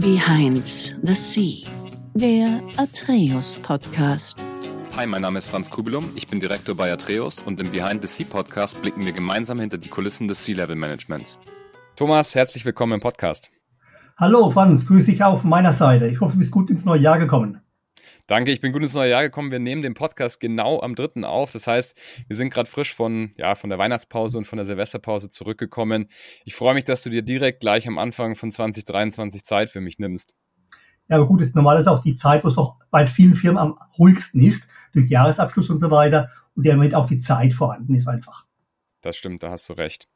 Behind the Sea, der Atreus Podcast. Hi, mein Name ist Franz Kubelum, ich bin Direktor bei Atreus und im Behind the Sea Podcast blicken wir gemeinsam hinter die Kulissen des Sea-Level Managements. Thomas, herzlich willkommen im Podcast. Hallo Franz, grüße dich auch von meiner Seite. Ich hoffe, du bist gut ins neue Jahr gekommen. Danke, ich bin gut ins neue Jahr gekommen. Wir nehmen den Podcast genau am 3. auf. Das heißt, wir sind gerade frisch von, ja, von der Weihnachtspause und von der Silvesterpause zurückgekommen. Ich freue mich, dass du dir direkt gleich am Anfang von 2023 Zeit für mich nimmst. Ja, aber gut, ist normal ist auch die Zeit, wo es auch bei vielen Firmen am ruhigsten ist, durch Jahresabschluss und so weiter, und damit auch die Zeit vorhanden ist einfach. Das stimmt, da hast du recht.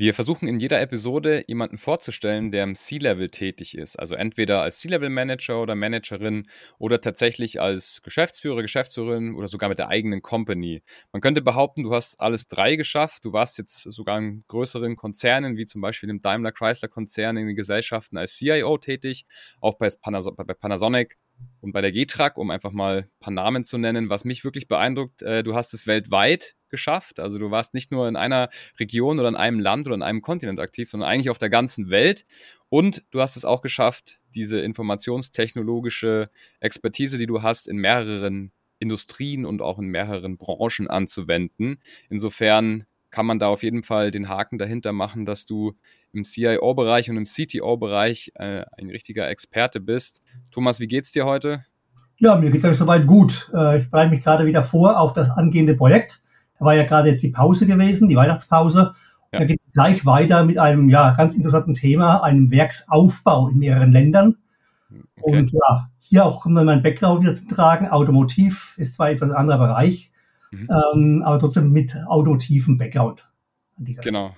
Wir versuchen in jeder Episode jemanden vorzustellen, der im C-Level tätig ist. Also entweder als C-Level-Manager oder Managerin oder tatsächlich als Geschäftsführer, Geschäftsführerin oder sogar mit der eigenen Company. Man könnte behaupten, du hast alles drei geschafft. Du warst jetzt sogar in größeren Konzernen, wie zum Beispiel im Daimler-Chrysler-Konzern in den Gesellschaften als CIO tätig, auch bei, Panasonic und bei der G-Track, um einfach mal ein paar Namen zu nennen, was mich wirklich beeindruckt, äh, du hast es weltweit geschafft. Also du warst nicht nur in einer Region oder in einem Land oder in einem Kontinent aktiv, sondern eigentlich auf der ganzen Welt. Und du hast es auch geschafft, diese informationstechnologische Expertise, die du hast, in mehreren Industrien und auch in mehreren Branchen anzuwenden. Insofern kann man da auf jeden Fall den Haken dahinter machen, dass du im CIO-Bereich und im CTO-Bereich äh, ein richtiger Experte bist. Thomas, wie geht's dir heute? Ja, mir geht's eigentlich soweit gut. Äh, ich bereite mich gerade wieder vor auf das angehende Projekt. Da war ja gerade jetzt die Pause gewesen, die Weihnachtspause. Ja. Da geht es gleich weiter mit einem ja ganz interessanten Thema, einem Werksaufbau in mehreren Ländern. Okay. Und ja, hier auch kommt dann mein Background wieder zum Tragen. Automotiv ist zwar etwas anderer Bereich, mhm. ähm, aber trotzdem mit automotivem Background. genau.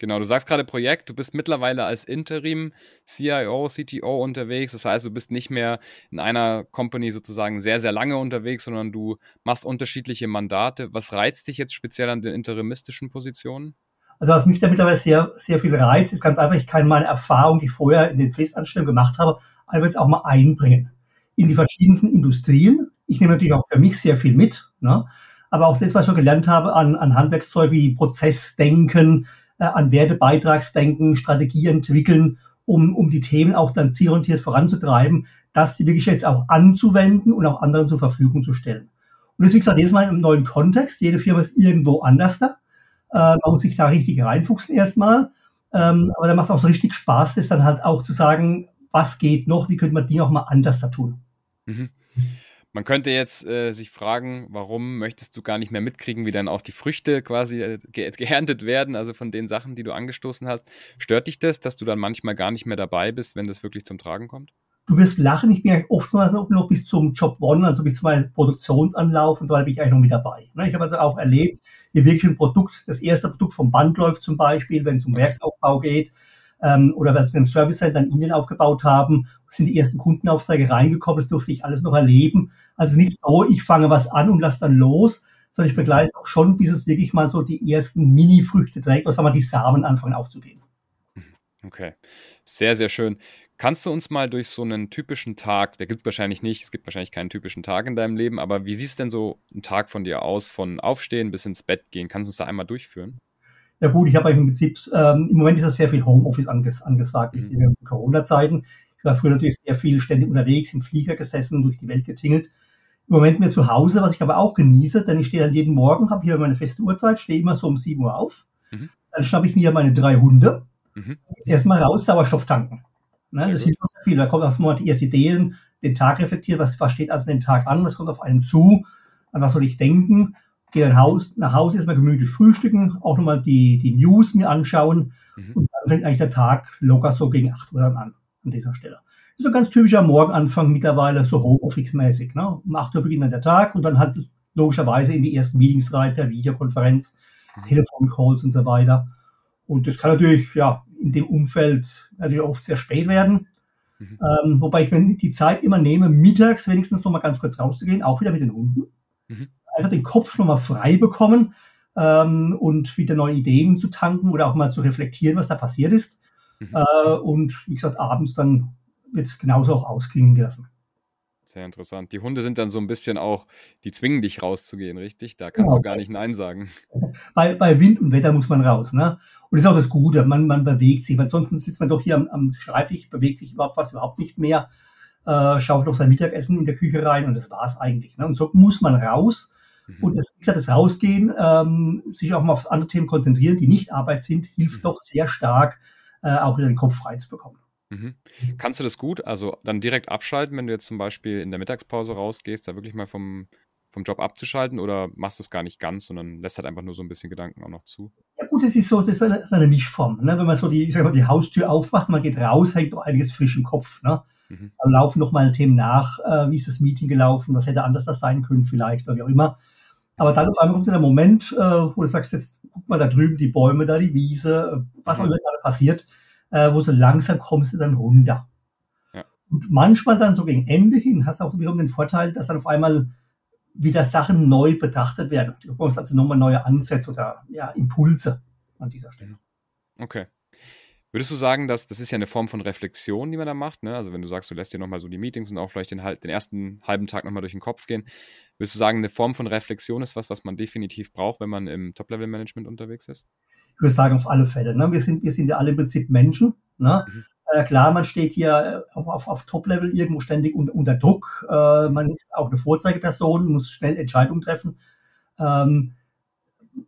Genau, du sagst gerade Projekt, du bist mittlerweile als Interim CIO, CTO unterwegs. Das heißt, du bist nicht mehr in einer Company sozusagen sehr, sehr lange unterwegs, sondern du machst unterschiedliche Mandate. Was reizt dich jetzt speziell an den interimistischen Positionen? Also was mich da mittlerweile sehr, sehr viel reizt, ist ganz einfach, ich kann meine Erfahrung, die ich vorher in den Festanstellungen gemacht habe, einfach jetzt auch mal einbringen in die verschiedensten Industrien. Ich nehme natürlich auch für mich sehr viel mit, ne? Aber auch das, was ich schon gelernt habe an, an Handwerkszeug wie Prozessdenken, äh, an Wertebeitragsdenken, Strategie entwickeln, um, um die Themen auch dann zielorientiert voranzutreiben, das wirklich jetzt auch anzuwenden und auch anderen zur Verfügung zu stellen. Und das, wie gesagt, jedes Mal im neuen Kontext. Jede Firma ist irgendwo anders da. Äh, man muss sich da richtig reinfuchsen erstmal. Ähm, aber da macht es auch so richtig Spaß, das dann halt auch zu sagen, was geht noch, wie könnte man die auch mal anders da tun. Mhm. Man könnte jetzt äh, sich fragen, warum möchtest du gar nicht mehr mitkriegen, wie dann auch die Früchte quasi äh, ge geerntet werden, also von den Sachen, die du angestoßen hast. Stört dich das, dass du dann manchmal gar nicht mehr dabei bist, wenn das wirklich zum Tragen kommt? Du wirst lachen, ich bin ja oftmals noch bis zum Job One, also bis zu meinem Produktionsanlauf und so weiter bin ich eigentlich noch mit dabei. Ne? Ich habe also auch erlebt, wie wirklich ein Produkt, das erste Produkt vom Band läuft zum Beispiel, wenn es um Werksaufbau geht, ähm, oder als wir ein Service Center in Indien aufgebaut haben, sind die ersten Kundenaufträge reingekommen, das durfte ich alles noch erleben. Also nicht so, ich fange was an und lasse dann los, sondern ich begleite auch schon, bis es wirklich mal so die ersten Mini-Früchte trägt, was sagen die Samen anfangen aufzugehen. Okay, sehr, sehr schön. Kannst du uns mal durch so einen typischen Tag, der gibt es wahrscheinlich nicht, es gibt wahrscheinlich keinen typischen Tag in deinem Leben, aber wie sieht denn so ein Tag von dir aus, von Aufstehen bis ins Bett gehen? Kannst du uns da einmal durchführen? Ja gut, ich habe eigentlich im Prinzip, ähm, im Moment ist das sehr viel Homeoffice anges angesagt, mhm. diese ganzen Corona-Zeiten. Ich war früher natürlich sehr viel ständig unterwegs, im Flieger gesessen, durch die Welt getingelt im Moment mir zu Hause, was ich aber auch genieße, denn ich stehe dann jeden Morgen, habe hier meine feste Uhrzeit, stehe immer so um 7 Uhr auf. Mhm. Dann schnappe ich mir meine drei Hunde. Mhm. Jetzt erstmal raus, Sauerstoff tanken. Ne, das hilft sehr viel. Da kommt auch mal die ersten Ideen, den Tag reflektieren, was, was steht also den Tag an, was kommt auf einen zu, an was soll ich denken. Gehe Haus, nach Hause erstmal gemütlich frühstücken, auch nochmal die, die News mir anschauen. Mhm. Und dann fängt eigentlich der Tag locker so gegen 8 Uhr dann an, an dieser Stelle ist so ein ganz typischer Morgenanfang mittlerweile, so Homeoffice-mäßig. Ne? Um 8 Uhr beginnt dann der Tag und dann halt logischerweise in die ersten Meetings rein per Videokonferenz, mhm. Telefoncalls und so weiter. Und das kann natürlich ja in dem Umfeld natürlich oft sehr spät werden. Mhm. Ähm, wobei ich mir die Zeit immer nehme, mittags wenigstens noch mal ganz kurz rauszugehen, auch wieder mit den Hunden. Mhm. Einfach den Kopf noch mal frei bekommen ähm, und wieder neue Ideen zu tanken oder auch mal zu reflektieren, was da passiert ist. Mhm. Äh, und wie gesagt, abends dann wird es genauso auch ausklingen gelassen. Sehr interessant. Die Hunde sind dann so ein bisschen auch, die zwingen dich rauszugehen, richtig? Da kannst genau. du gar nicht Nein sagen. Bei, bei Wind und Wetter muss man raus. Ne? Und das ist auch das Gute, man, man bewegt sich, weil sonst sitzt man doch hier am, am Schreibtisch, bewegt sich überhaupt was überhaupt nicht mehr, äh, schaut noch sein Mittagessen in der Küche rein und das war's eigentlich. Ne? Und so muss man raus. Mhm. Und das, wie gesagt, das Rausgehen, ähm, sich auch mal auf andere Themen konzentrieren, die nicht Arbeit sind, hilft mhm. doch sehr stark, äh, auch wieder den Kopf frei zu bekommen. Mhm. Kannst du das gut? Also dann direkt abschalten, wenn du jetzt zum Beispiel in der Mittagspause rausgehst, da wirklich mal vom, vom Job abzuschalten oder machst du es gar nicht ganz, sondern lässt halt einfach nur so ein bisschen Gedanken auch noch zu? Ja gut, das ist so, das ist eine, das ist eine Mischform. Ne? Wenn man so die, ich sag mal, die Haustür aufmacht, man geht raus, hängt noch einiges frisch im Kopf. Ne? Mhm. Dann laufen noch mal Themen nach, äh, wie ist das Meeting gelaufen, was hätte anders das sein können vielleicht oder wie auch immer. Aber dann auf einmal kommt so der Moment, äh, wo du sagst, jetzt guck mal da drüben die Bäume, da die Wiese, was mhm. auch immer gerade passiert äh, wo so langsam kommst du dann runter. Ja. Und manchmal dann so gegen Ende hin hast du auch wiederum den Vorteil, dass dann auf einmal wieder Sachen neu betrachtet werden. Du bekommst also nochmal neue Ansätze oder ja, Impulse an dieser Stelle. Okay. Würdest du sagen, dass das ist ja eine Form von Reflexion, die man da macht? Ne? Also wenn du sagst, du lässt dir nochmal so die Meetings und auch vielleicht den, den ersten halben Tag nochmal durch den Kopf gehen, würdest du sagen, eine Form von Reflexion ist was, was man definitiv braucht, wenn man im Top-Level-Management unterwegs ist? Ich würde sagen, auf alle Fälle. Ne? Wir, sind, wir sind ja alle im Prinzip Menschen. Ne? Mhm. Äh, klar, man steht hier auf, auf, auf Top-Level irgendwo ständig unter, unter Druck. Äh, man ist auch eine Vorzeigeperson, muss schnell Entscheidungen treffen. Ähm,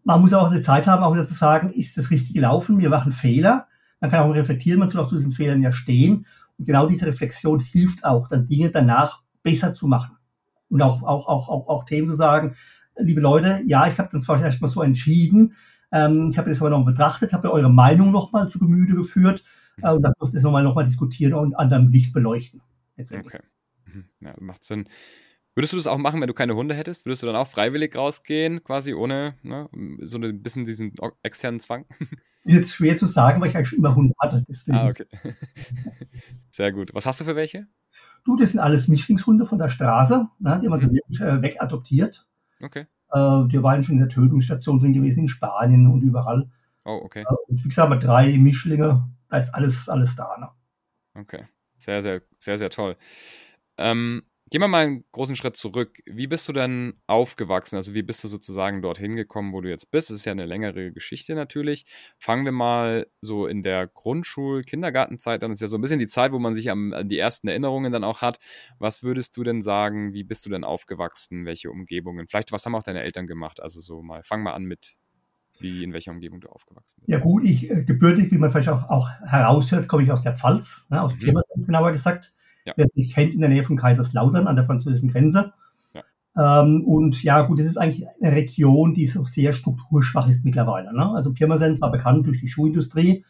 man muss auch eine Zeit haben, auch wieder zu sagen, ist das richtig gelaufen? Wir machen Fehler man kann auch reflektieren, man soll auch zu diesen Fehlern ja stehen. Und genau diese Reflexion hilft auch, dann Dinge danach besser zu machen. Und auch, auch, auch, auch, auch Themen zu sagen, liebe Leute, ja, ich habe dann zwar erst mal so entschieden, ähm, ich habe das aber noch betrachtet, habe eure Meinung nochmal zu Gemüte geführt äh, und das, das nochmal noch mal diskutieren und an deinem Licht beleuchten. Okay. Mhm. Ja, macht Sinn. Würdest du das auch machen, wenn du keine Hunde hättest? Würdest du dann auch freiwillig rausgehen, quasi ohne ne, so ein bisschen diesen externen Zwang? Ist jetzt schwer zu sagen, weil ich eigentlich schon immer Hunde hatte. Deswegen. Ah, okay. Sehr gut. Was hast du für welche? Du, das sind alles Mischlingshunde von der Straße. Ne, die haben wir so wirklich äh, wegadoptiert. Okay. Äh, die waren schon in der Tötungsstation drin gewesen, in Spanien und überall. Oh, okay. Äh, und wie gesagt, drei Mischlinge, da ist alles, alles da. Ne? Okay. Sehr, sehr, sehr, sehr toll. Ähm, Gehen wir mal einen großen Schritt zurück. Wie bist du denn aufgewachsen? Also wie bist du sozusagen dorthin gekommen, wo du jetzt bist? Das ist ja eine längere Geschichte natürlich. Fangen wir mal so in der Grundschul-, Kindergartenzeit an. Das ist ja so ein bisschen die Zeit, wo man sich am, an die ersten Erinnerungen dann auch hat. Was würdest du denn sagen? Wie bist du denn aufgewachsen? Welche Umgebungen? Vielleicht, was haben auch deine Eltern gemacht? Also so mal, fang mal an mit, wie, in welcher Umgebung du aufgewachsen bist. Ja gut, ich äh, gebürtig, wie man vielleicht auch, auch heraushört, komme ich aus der Pfalz, ne, aus mhm. Pirmasens genauer gesagt. Ja. Wer sich kennt, in der Nähe von Kaiserslautern an der französischen Grenze. Ja. Ähm, und ja, gut, das ist eigentlich eine Region, die so sehr strukturschwach ist mittlerweile. Ne? Also Pirmasens war bekannt durch die Schuhindustrie.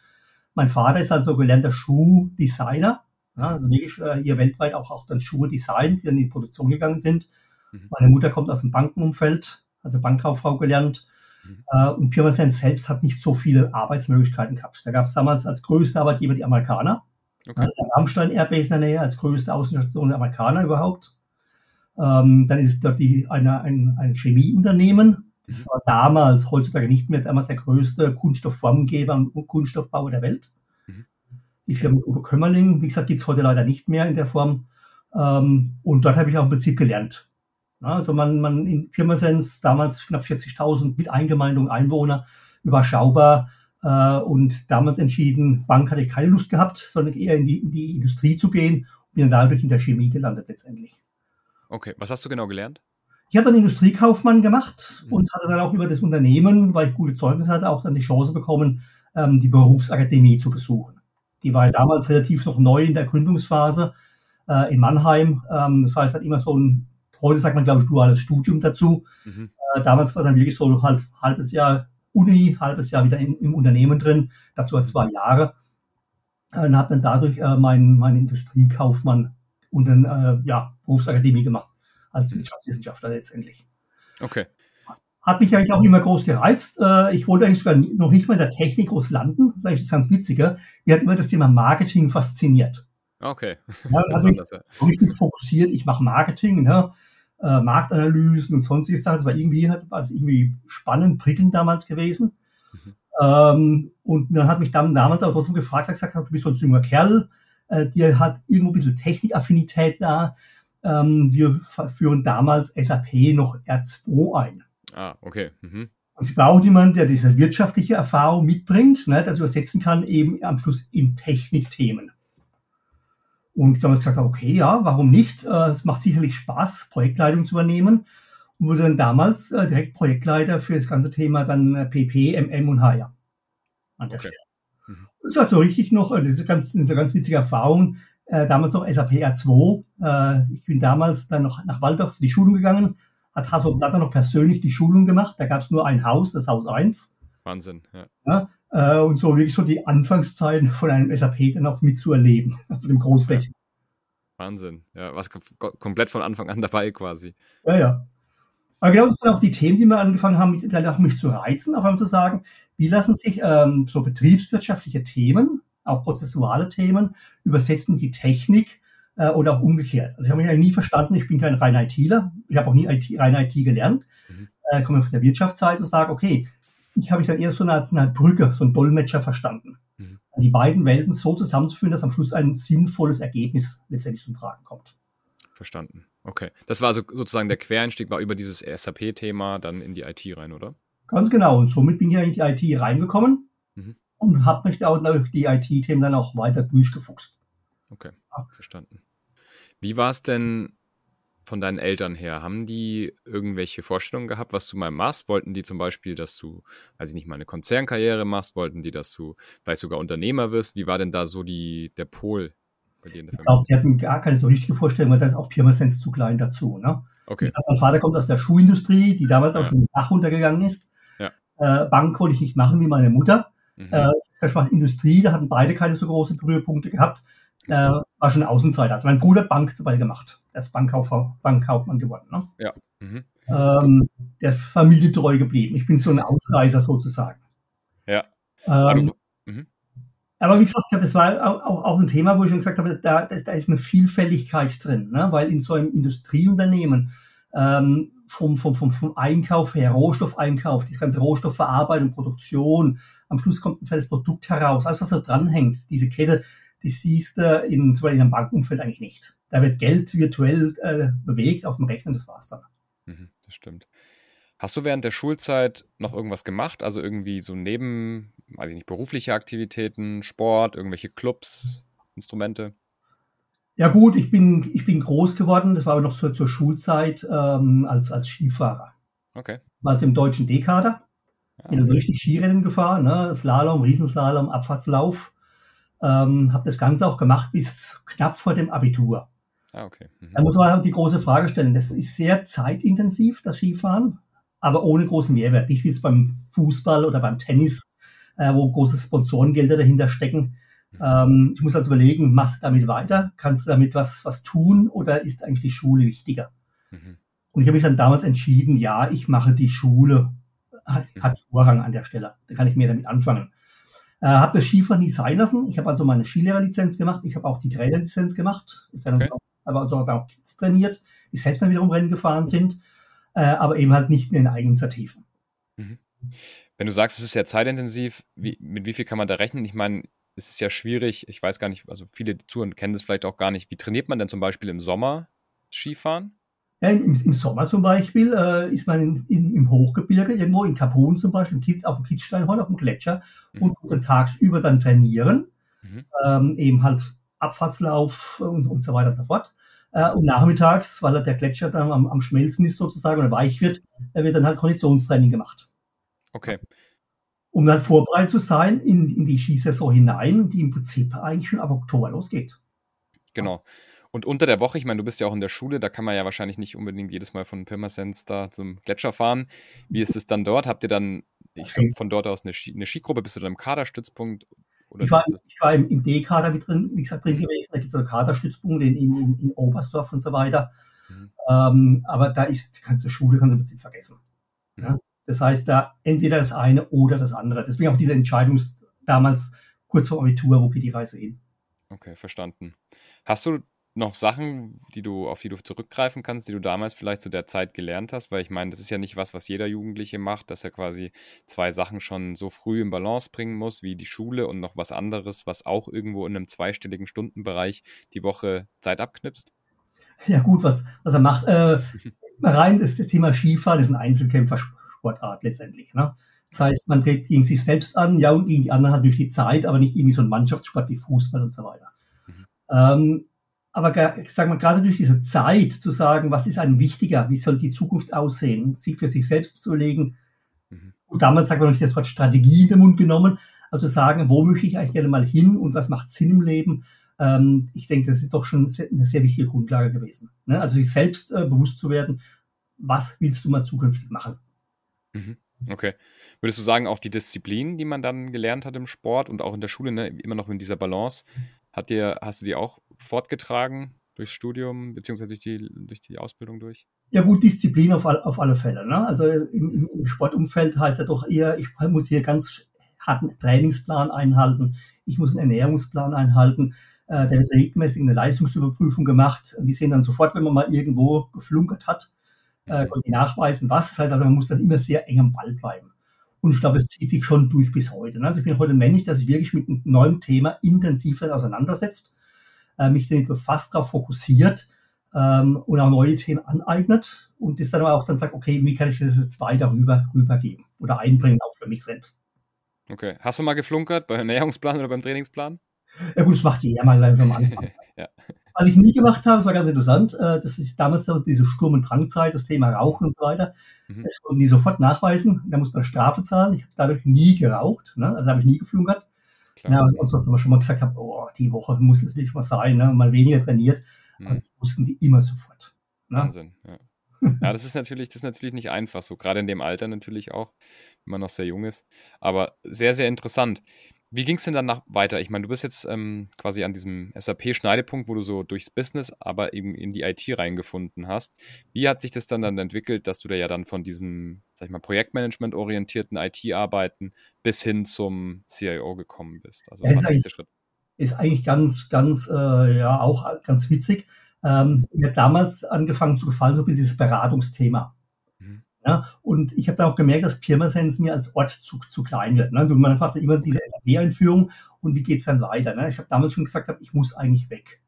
Mein Vater ist also gelernter Schuhdesigner. Ja, also wirklich äh, hier weltweit auch, auch dann Schuhe designt, die dann in die Produktion gegangen sind. Mhm. Meine Mutter kommt aus dem Bankenumfeld, also Bankkauffrau gelernt. Mhm. Äh, und Pirmasens selbst hat nicht so viele Arbeitsmöglichkeiten gehabt. Da gab es damals als größte Arbeitgeber die Amerikaner. Okay. Also Rammstein Airbase in der Nähe als größte Außenstation der Amerikaner überhaupt. Ähm, dann ist dort die, eine, ein, ein Chemieunternehmen. Das mhm. war damals, heutzutage nicht mehr, damals der größte Kunststoffformgeber und Kunststoffbauer der Welt. Mhm. Die Firma Kömmerling, wie gesagt, gibt es heute leider nicht mehr in der Form. Ähm, und dort habe ich auch im Prinzip gelernt. Ja, also man, man in Pirmasens, damals knapp 40.000 mit Eingemeindung Einwohner, überschaubar, äh, und damals entschieden, Bank hatte ich keine Lust gehabt, sondern eher in die, in die Industrie zu gehen und bin dadurch in der Chemie gelandet letztendlich. Okay, was hast du genau gelernt? Ich habe einen Industriekaufmann gemacht mhm. und hatte dann auch über das Unternehmen, weil ich gute Zeugnisse hatte, auch dann die Chance bekommen, ähm, die Berufsakademie zu besuchen. Die war damals relativ noch neu in der Gründungsphase äh, in Mannheim. Ähm, das heißt, hat immer so ein, heute sagt man, glaube ich, duales Studium dazu. Mhm. Äh, damals war es dann wirklich so ein halb, halbes Jahr Uni, halbes Jahr wieder in, im Unternehmen drin, das war zwei Jahre. Äh, und habe dann dadurch äh, meinen mein Industriekaufmann und dann äh, ja, Berufsakademie gemacht, als Wirtschaftswissenschaftler letztendlich. Okay. Hat mich eigentlich auch immer groß gereizt. Äh, ich wollte eigentlich sogar noch nicht mal in der Technik groß landen. Das ist eigentlich das ganz Witzige. Mir hat immer das Thema Marketing fasziniert. Okay. Ja, also ich richtig fokussiert, ich mache Marketing. Ne? Äh, Marktanalysen und sonstiges Sachen. Das war irgendwie, es irgendwie spannend, prickelnd damals gewesen. Mhm. Ähm, und dann hat mich dann damals auch trotzdem gefragt, hat gesagt, du bist so ein junger Kerl, äh, dir hat irgendwo ein bisschen Technikaffinität da. Ähm, wir führen damals SAP noch R2 ein. Ah, okay. Mhm. Und sie braucht jemanden, der diese wirtschaftliche Erfahrung mitbringt, ne, das übersetzen kann eben am Schluss in Technikthemen. Und ich habe gesagt, okay, ja, warum nicht? Äh, es macht sicherlich Spaß, Projektleitung zu übernehmen. Und wurde dann damals äh, direkt Projektleiter für das ganze Thema dann PP, äh, MM und HR an der okay. Stelle. Mhm. Das ist halt so richtig noch, das ist, ganz, das ist eine ganz witzige Erfahrung. Damals noch SAP R2. Äh, ich bin damals dann noch nach Waldorf die Schulung gegangen, hat Hasso Blatter noch persönlich die Schulung gemacht. Da gab es nur ein Haus, das Haus 1. Wahnsinn, ja. ja äh, und so wirklich so die Anfangszeiten von einem SAP dann auch mitzuerleben, auf dem Großrechner. Wahnsinn, ja, was komplett von Anfang an dabei quasi. Ja, ja. Aber genau das sind auch die Themen, die wir angefangen haben, auch mich zu reizen, auf einmal zu sagen, wie lassen sich ähm, so betriebswirtschaftliche Themen, auch prozessuale Themen, übersetzen die Technik äh, oder auch umgekehrt. Also ich habe mich eigentlich nie verstanden, ich bin kein reiner ITler, ich habe auch nie IT, rein IT gelernt, mhm. äh, komme von der Wirtschaftsseite und sage, okay, ich habe mich dann eher so eine Art Brücke, so ein Dolmetscher verstanden. Mhm. Die beiden Welten so zusammenzuführen, dass am Schluss ein sinnvolles Ergebnis letztendlich zum Tragen kommt. Verstanden. Okay. Das war also sozusagen der Quereinstieg, war über dieses SAP-Thema dann in die IT rein, oder? Ganz genau. Und somit bin ich ja in die IT reingekommen mhm. und habe mich da auch durch die IT-Themen dann auch weiter durchgefuchst. Okay, verstanden. Wie war es denn von deinen Eltern her? Haben die irgendwelche Vorstellungen gehabt, was du mal machst? Wollten die zum Beispiel, dass du, weiß ich nicht, mal eine Konzernkarriere machst? Wollten die, dass du vielleicht sogar Unternehmer wirst? Wie war denn da so die, der Pol bei dir in der Familie? Ich glaube, die hatten gar keine so richtige Vorstellung, weil da ist auch Pirmasens zu klein dazu. Ne? Okay. Sag, mein Vater kommt aus der Schuhindustrie, die damals auch ja. schon den Dach runtergegangen ist. Ja. Äh, Bank wollte ich nicht machen wie meine Mutter. Mhm. Äh, ich mache Industrie, da hatten beide keine so großen Berührpunkte gehabt. Äh, war schon Außenseiter. Also mein Bruder Bank zum Beispiel gemacht. Er ist Bankkaufmann, Bankkaufmann geworden. Ne? Ja. Mhm. Ähm, der ist familietreu geblieben. Ich bin so ein Ausreißer sozusagen. Ja. Ähm, mhm. Aber wie gesagt, das war auch, auch, ein Thema, wo ich schon gesagt habe, da, da ist eine Vielfältigkeit drin, ne? weil in so einem Industrieunternehmen ähm, vom, vom, vom, vom Einkauf her, Rohstoffeinkauf, die ganze Rohstoffverarbeitung, Produktion, am Schluss kommt ein fertiges Produkt heraus, alles was da dranhängt, diese Kette, die siehst du in, zum Beispiel in einem Bankumfeld eigentlich nicht. Da wird Geld virtuell äh, bewegt auf dem Rechner, das war's dann. Mhm, das stimmt. Hast du während der Schulzeit noch irgendwas gemacht? Also irgendwie so neben, weiß ich nicht, berufliche Aktivitäten, Sport, irgendwelche Clubs, Instrumente? Ja gut, ich bin, ich bin groß geworden, das war aber noch zur, zur Schulzeit ähm, als, als Skifahrer. Okay. War also im deutschen D-Kader. Ja. Bin also richtig Skirennen gefahren, ne? Slalom, Riesenslalom, Abfahrtslauf. Ähm, habe das Ganze auch gemacht bis knapp vor dem Abitur. Ah, okay. Mhm. Da muss man halt die große Frage stellen. Das ist sehr zeitintensiv, das Skifahren, aber ohne großen Mehrwert. Nicht wie es beim Fußball oder beim Tennis, äh, wo große Sponsorengelder dahinter stecken. Mhm. Ähm, ich muss also überlegen, machst du damit weiter? Kannst du damit was, was tun oder ist eigentlich die Schule wichtiger? Mhm. Und ich habe mich dann damals entschieden, ja, ich mache die Schule, hat, mhm. hat Vorrang an der Stelle. Da kann ich mehr damit anfangen. Äh, habe das Skifahren nie sein lassen. Ich habe also meine Skilehrerlizenz gemacht. Ich habe auch die Trainerlizenz gemacht. Ich okay. Habe also auch Kids trainiert, die selbst dann wiederum Rennen gefahren sind, äh, aber eben halt nicht mehr in Eigeninitiativen. Mhm. Wenn du sagst, es ist ja zeitintensiv, wie, mit wie viel kann man da rechnen? Ich meine, es ist ja schwierig, ich weiß gar nicht, also viele Zuhörer kennen das vielleicht auch gar nicht. Wie trainiert man denn zum Beispiel im Sommer Skifahren? Ja, im, im, Sommer zum Beispiel äh, ist man in, in, im Hochgebirge, irgendwo in Kapun zum Beispiel, auf dem Kitzsteinhorn, auf dem Gletscher mhm. und dann tagsüber dann trainieren. Mhm. Ähm, eben halt Abfahrtslauf und, und so weiter und so fort. Äh, und nachmittags, weil der Gletscher dann am, am Schmelzen ist sozusagen oder weich wird, wird dann halt Konditionstraining gemacht. Okay. Um dann vorbereitet zu sein in, in die Skisaison hinein, die im Prinzip eigentlich schon ab Oktober losgeht. Genau. Und unter der Woche, ich meine, du bist ja auch in der Schule, da kann man ja wahrscheinlich nicht unbedingt jedes Mal von Pirmasens da zum Gletscher fahren. Wie ist es dann dort? Habt ihr dann, ich von dort aus eine, Ski, eine Skigruppe, bist du dann im Kaderstützpunkt? Ich, war, ich war im, im D-Kader drin, wie gesagt, drin gewesen. Da gibt es also Kaderstützpunkte in, in, in Oberstdorf und so weiter. Mhm. Ähm, aber da ist, kannst du Schule, kannst du im Prinzip vergessen. Mhm. Ja? Das heißt, da entweder das eine oder das andere. Deswegen auch diese Entscheidung damals kurz vor Abitur, wo geht die Reise hin? Okay, verstanden. Hast du noch Sachen, die du, auf die du zurückgreifen kannst, die du damals vielleicht zu der Zeit gelernt hast? Weil ich meine, das ist ja nicht was, was jeder Jugendliche macht, dass er quasi zwei Sachen schon so früh in Balance bringen muss, wie die Schule und noch was anderes, was auch irgendwo in einem zweistelligen Stundenbereich die Woche Zeit abknipst. Ja gut, was, was er macht, äh, rein ist das Thema Skifahren, ist ein Einzelkämpfer Mannschaftssportart letztendlich. Ne? Das heißt, man tritt gegen sich selbst an, ja, und gegen die anderen hat durch die Zeit, aber nicht irgendwie so ein Mannschaftssport wie Fußball und so weiter. Mhm. Ähm, aber ich sage mal, gerade durch diese Zeit zu sagen, was ist einem wichtiger, wie soll die Zukunft aussehen, sich für sich selbst zu legen. Mhm. Und damals sagt man nicht das Wort Strategie in den Mund genommen, also zu sagen, wo möchte ich eigentlich gerne mal hin und was macht Sinn im Leben. Ähm, ich denke, das ist doch schon eine sehr wichtige Grundlage gewesen. Ne? Also sich selbst äh, bewusst zu werden, was willst du mal zukünftig machen. Mhm. Okay. Würdest du sagen, auch die Disziplin, die man dann gelernt hat im Sport und auch in der Schule, ne, immer noch in dieser Balance, hat dir, hast du die auch fortgetragen durchs Studium beziehungsweise durch die, durch die Ausbildung durch? Ja gut, Disziplin auf, auf alle Fälle. Ne? Also im, im Sportumfeld heißt ja doch eher, ich muss hier ganz harten Trainingsplan einhalten, ich muss einen Ernährungsplan einhalten. Äh, da wird regelmäßig eine Leistungsüberprüfung gemacht. Die sehen dann sofort, wenn man mal irgendwo geflunkert hat, äh, und die nachweisen, was. Das heißt also, man muss dann immer sehr eng am Ball bleiben. Und ich glaube, es zieht sich schon durch bis heute. Ne? Also ich bin heute ein Mensch, der sich wirklich mit einem neuen Thema intensiv auseinandersetzt, äh, mich damit befasst, darauf fokussiert ähm, und auch neue Themen aneignet und das dann aber auch dann sagt, okay, wie kann ich das jetzt weiter rüber, rübergeben oder einbringen, auch für mich selbst. Okay. Hast du mal geflunkert beim Ernährungsplan oder beim Trainingsplan? Ja gut, das macht jeder mal langsam am Anfang. ja. Was ich nie gemacht habe, das war ganz interessant, äh, das ist damals diese Sturm- und Drangzeit, das Thema Rauchen und so weiter. Mhm. Das konnten die sofort nachweisen, da muss man Strafe zahlen. Ich habe dadurch nie geraucht, ne? also habe ich nie geflunkert. Klar. Ja, und sonst, was schon mal gesagt habe, oh, die Woche muss es nicht mal sein, ne? mal weniger trainiert. Mhm. Aber das wussten die immer sofort. Ne? Wahnsinn, ja. ja, das ist natürlich, das ist natürlich nicht einfach, so gerade in dem Alter natürlich auch, wenn man noch sehr jung ist. Aber sehr, sehr interessant. Wie ging es denn danach weiter? Ich meine, du bist jetzt ähm, quasi an diesem SAP-Schneidepunkt, wo du so durchs Business, aber eben in die IT reingefunden hast. Wie hat sich das dann, dann entwickelt, dass du da ja dann von diesem, sag ich mal, Projektmanagement-orientierten IT-Arbeiten bis hin zum CIO gekommen bist? Also, was war der nächste Schritt? Ist eigentlich ganz, ganz, äh, ja, auch ganz witzig. Ähm, mir hat damals angefangen zu gefallen, so ein bisschen dieses Beratungsthema. Ja, und ich habe da auch gemerkt, dass Pirmasens mir als Ort zu, zu klein wird. Ne? Man macht immer diese SAP-Einführung und wie geht's dann weiter? Ne? Ich habe damals schon gesagt, ich muss eigentlich weg.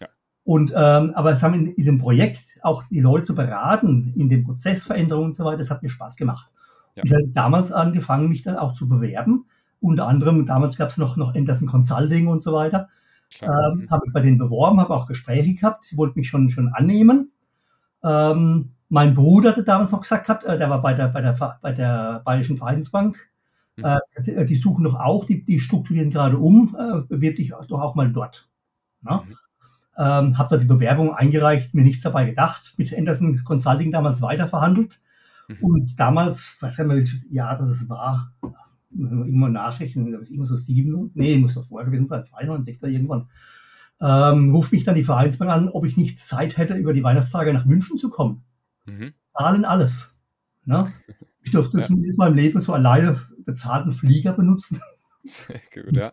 Ja. Und ähm, aber es haben in diesem Projekt auch die Leute zu beraten, in den Prozessveränderungen und so weiter, das hat mir Spaß gemacht. Ja. Ich habe damals angefangen, mich dann auch zu bewerben. Unter anderem, damals gab es noch, noch Anderson Consulting und so weiter. Ähm, habe ich bei denen beworben, habe auch Gespräche gehabt, sie wollten mich schon, schon annehmen. Ähm, mein Bruder hatte damals noch gesagt gehabt, äh, der war bei der, bei der, bei der Bayerischen Vereinsbank. Mhm. Äh, die suchen doch auch, die, die strukturieren gerade um, äh, bewirb dich doch auch mal dort. Ja? Mhm. Ähm, habe da die Bewerbung eingereicht, mir nichts dabei gedacht, mit Anderson Consulting damals weiterverhandelt. Mhm. Und damals, weiß gar nicht mehr, welches Jahr das war, immer Nachrichten, immer so sieben, nee, muss doch vorher gewesen sein, 92 oder irgendwann. Ähm, ruft mich dann die Vereinsbank an, ob ich nicht Zeit hätte, über die Weihnachtstage nach München zu kommen. Mhm. Zahlen alles. Ne? Ich durfte ja. zumindest mal im Leben so alleine bezahlten Flieger benutzen. Sehr gut, ja.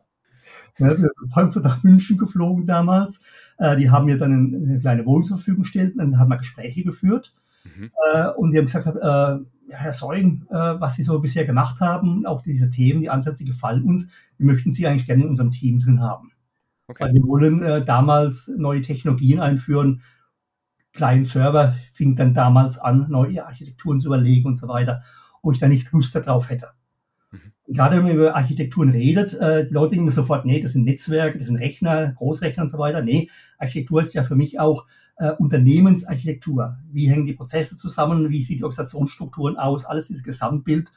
Ja, wir sind Frankfurt nach München geflogen damals. Äh, die haben mir dann eine, eine kleine Wohnung zur Verfügung gestellt und dann haben wir Gespräche geführt. Mhm. Äh, und die haben gesagt, äh, Herr Seugen, äh, was Sie so bisher gemacht haben, auch diese Themen, die Ansätze gefallen uns. Wir möchten Sie eigentlich gerne in unserem Team drin haben. Okay. Weil wir wollen äh, damals neue Technologien einführen, kleinen Server fing dann damals an, neue Architekturen zu überlegen und so weiter, wo ich da nicht Lust darauf hätte. Mhm. Gerade wenn man über Architekturen redet, äh, die Leute denken sofort, nee, das sind Netzwerke, das sind Rechner, Großrechner und so weiter. Nee, Architektur ist ja für mich auch äh, Unternehmensarchitektur. Wie hängen die Prozesse zusammen? Wie sieht die Organisationsstrukturen aus? Alles dieses Gesamtbild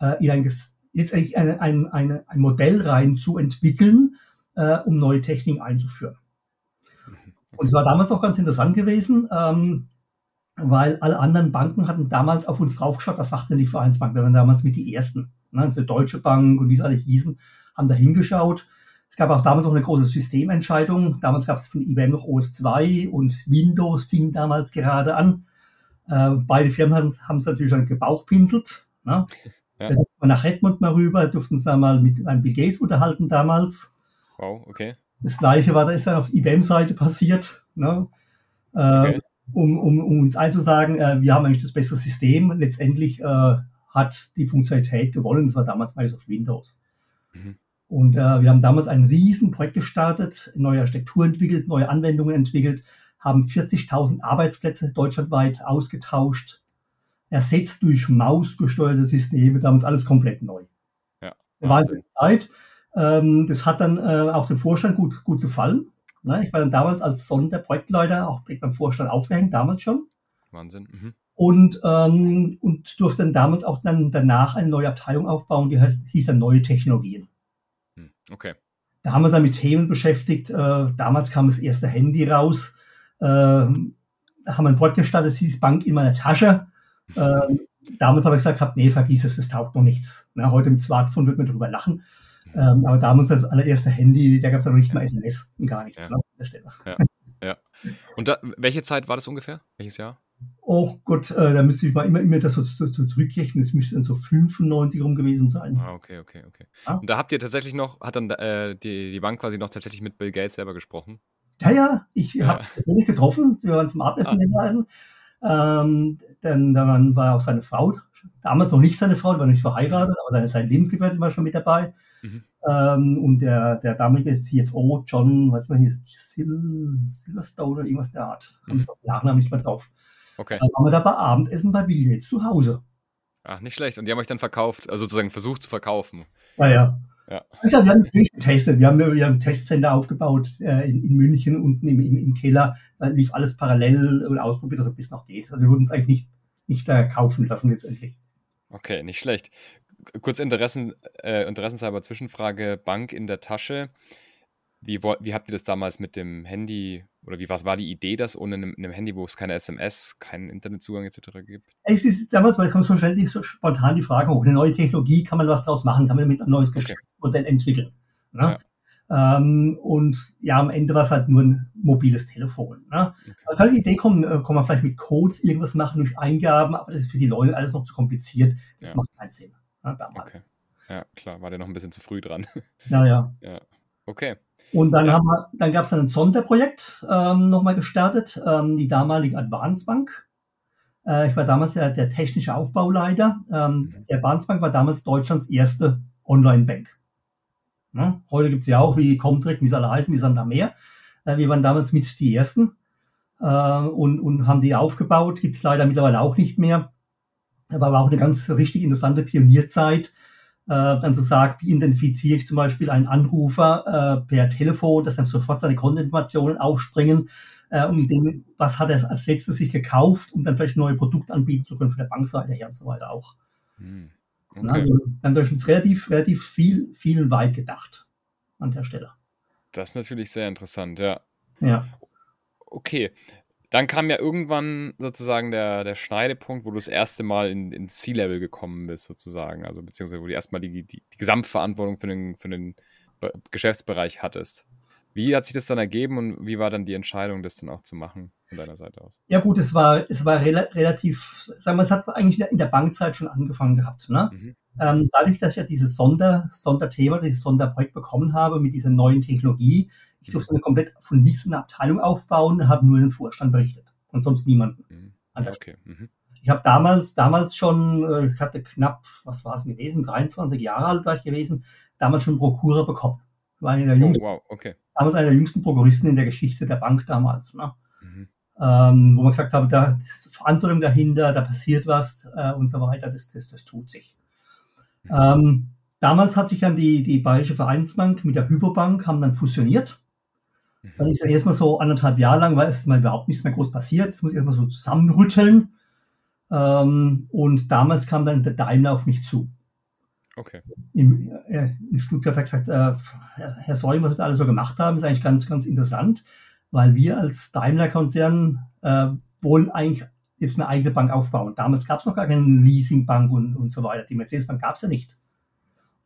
äh, in ein, letztendlich ein, ein, ein, ein Modell rein zu entwickeln, äh, um neue Techniken einzuführen. Und es war damals auch ganz interessant gewesen, ähm, weil alle anderen Banken hatten damals auf uns draufgeschaut, was macht denn die Vereinsbank? Wir waren damals mit die Ersten. Ne? Also Deutsche Bank und wie sie alle hießen, haben da hingeschaut. Es gab auch damals auch eine große Systementscheidung. Damals gab es von IBM noch OS2 und Windows fing damals gerade an. Äh, beide Firmen haben es natürlich dann gebauchpinselt. Ne? Ja. Da durften wir nach Redmond mal rüber, durften uns da mal mit einem Bill Gates unterhalten damals. Wow, okay. Das gleiche war, da ist dann auf IBM-Seite passiert, ne? äh, okay. um, um, um uns einzusagen, äh, wir haben eigentlich das bessere System. Letztendlich äh, hat die Funktionalität gewonnen, das war damals Microsoft Windows. Mhm. Und äh, wir haben damals ein Riesenprojekt gestartet, neue Architektur entwickelt, neue Anwendungen entwickelt, haben 40.000 Arbeitsplätze deutschlandweit ausgetauscht, ersetzt durch mausgesteuerte Systeme, damals alles komplett neu. Ja. Es Zeit. Ähm, das hat dann äh, auch dem Vorstand gut, gut gefallen. Ne? Ich war dann damals als Sonderprojektleiter auch direkt beim Vorstand aufgehängt, damals schon. Wahnsinn. Mhm. Und, ähm, und durfte dann damals auch dann danach eine neue Abteilung aufbauen, die heißt, hieß dann Neue Technologien. Hm, Okay. Da haben wir uns dann mit Themen beschäftigt. Äh, damals kam das erste Handy raus. Ähm, da haben wir ein Projekt gestartet, das hieß Bank in meiner Tasche. Ähm, damals habe ich gesagt, gehabt, nee, vergiss es, das taugt noch nichts. Na, heute im Smartphone wird man drüber lachen. Ähm, aber damals als allererste Handy, da gab es ja noch nicht mal SMS und gar nichts. Ja. Ne, an der Stelle. Und da, welche Zeit war das ungefähr? Welches Jahr? Oh Gott, äh, da müsste ich mal immer, immer das so, so, so zurückrechnen. Das müsste dann so 95 rum gewesen sein. Ah, okay, okay, okay. Ja. Und da habt ihr tatsächlich noch, hat dann äh, die, die Bank quasi noch tatsächlich mit Bill Gates selber gesprochen? Ja, ja, ich Ja. habe persönlich getroffen. Wir waren zum Abendessen hingegangen. Ähm, dann, dann war auch seine Frau, damals noch nicht seine Frau, die war nicht verheiratet, aber seine, seine Lebensgefährtin war schon mit dabei. Mhm. Ähm, und der, der damalige CFO, John, was man hieß, Sil Silverstone oder irgendwas der Art. Haben Mhm. den Nachnamen nicht mehr drauf. Okay. Dann waren wir da bei Abendessen bei Bill Gates zu Hause. Ach, nicht schlecht. Und die haben euch dann verkauft, also sozusagen versucht zu verkaufen. Naja. Ja. Also, wir haben es wirklich getestet. Wir haben, wir haben ein Testcenter aufgebaut äh, in, in München, unten im, im, im Keller. Da lief alles parallel und ausprobiert, dass es bis noch geht. Also wir wurden es eigentlich nicht, nicht äh, kaufen lassen letztendlich. Okay, nicht schlecht. Kurz Interessen, äh, interessenshalber Zwischenfrage: Bank in der Tasche. Wie, wie habt ihr das damals mit dem Handy oder wie was war die Idee, dass ohne einem, einem Handy, wo es keine SMS, keinen Internetzugang etc. gibt? Es ist damals, weil kommt so ständig so spontan die Frage hoch, eine neue Technologie, kann man was draus machen, kann man damit ein neues Okay. Geschäftsmodell entwickeln. Ne? Ähm, und ja, am Ende war es halt nur ein mobiles Telefon. Ne? Okay. Man kann die Idee kommen, äh, kann man vielleicht mit Codes irgendwas machen durch Eingaben, aber das ist für die Leute alles noch zu kompliziert. Das Ja. macht keinen Sinn. Ne, damals. Okay. Ja, klar, war der noch ein bisschen zu früh dran. Naja. Okay. Und dann, Ja. haben wir, dann gab es dann ein Sonderprojekt ähm, nochmal gestartet, ähm, die damalige Advance Bank. Äh, ich war damals der, der technische Aufbauleiter. Ähm, Mhm. die Advance Bank war damals Deutschlands erste Online-Bank. Ne? Heute gibt es ja auch, wie Comdirect, wie sie alle heißen, die sind da mehr. Äh, wir waren damals mit die Ersten äh, und, und haben die aufgebaut. Gibt es leider mittlerweile auch nicht mehr. Aber war auch eine ganz richtig interessante Pionierzeit äh, dann zu sagen, wie identifiziere ich zum Beispiel einen Anrufer äh, per Telefon, dass dann sofort seine Kontoinformationen aufspringen, äh, um dem, was hat er als letztes sich gekauft, um dann vielleicht neue Produkte anbieten zu können von der Bankseite her und so weiter auch. Hm. Okay. Also, wir haben da schon relativ, relativ viel, viel weit gedacht an der Stelle. Das ist natürlich sehr interessant, ja. Ja. Okay. Dann kam ja irgendwann sozusagen der, der Schneidepunkt, wo du das erste Mal in, ins C-Level gekommen bist, sozusagen. Also beziehungsweise wo du erstmal die, die, die Gesamtverantwortung für den, für den Be Geschäftsbereich hattest. Wie hat sich das dann ergeben und wie war dann die Entscheidung, das dann auch zu machen von deiner Seite aus? Ja gut, es war, es war rela relativ, sagen wir, es hat eigentlich in der- in der Bankzeit schon angefangen gehabt. Ne? Mhm. Ähm, dadurch, dass ich ja dieses Sonder, Sonderthema, dieses Sonderprojekt bekommen habe mit dieser neuen Technologie, ich durfte eine komplett von nichts eine Abteilung aufbauen und habe nur den Vorstand berichtet und sonst niemanden. Mhm. okay. Mhm. Ich habe damals, damals schon, äh, ich hatte knapp, was war es denn gewesen, 23 Jahre alt war ich gewesen, damals schon Prokura bekommen. Ich war einer der Oh, jüngsten, wow, okay. damals einer der jüngsten Prokuristen in der Geschichte der Bank damals. Ne? Mhm. ähm, wo man gesagt hat, da ist Verantwortung dahinter, da passiert was äh, und so weiter, das, das, das tut sich. Ähm, damals hat sich dann die, die Bayerische Vereinsbank mit der Hypobank haben dann fusioniert. Dann ist ja erstmal so anderthalb Jahre lang, weil es mal überhaupt nichts mehr groß passiert. Es muss erstmal so zusammenrütteln. Ähm, und damals kam dann der Daimler auf mich zu. Okay. Im, äh, in Stuttgart hat gesagt, äh, Herr, Säulen, was wir da alles so gemacht haben, ist eigentlich ganz, ganz interessant, weil wir als Daimler-Konzern äh, wollen eigentlich jetzt eine eigene Bank aufbauen. Damals gab es noch gar keine Leasingbank und, und so weiter. Die Mercedes-Bank gab es ja nicht.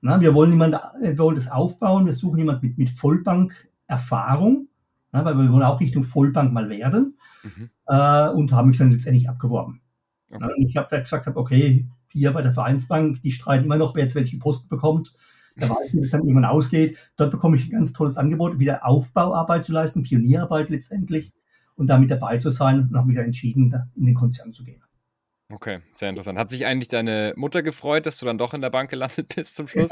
Na, wir wollen jemand, wir wollen das aufbauen, wir suchen jemanden mit, mit Vollbank-Erfahrung, na, weil wir wollen auch Richtung Vollbank mal werden Mhm. äh, und haben mich dann letztendlich abgeworben. Okay. Ja, und ich habe da gesagt, hab, okay, hier bei der Vereinsbank, die streiten immer noch, wer jetzt welchen Posten bekommt. Da weiß ich, wie das dann irgendwann ausgeht. Dort bekomme ich ein ganz tolles Angebot, wieder Aufbauarbeit zu leisten, Pionierarbeit letztendlich und da mit dabei zu sein und habe mich dann entschieden, da in den Konzern zu gehen. Okay, sehr interessant. Hat sich eigentlich deine Mutter gefreut, dass du dann doch in der Bank gelandet bist zum Schluss?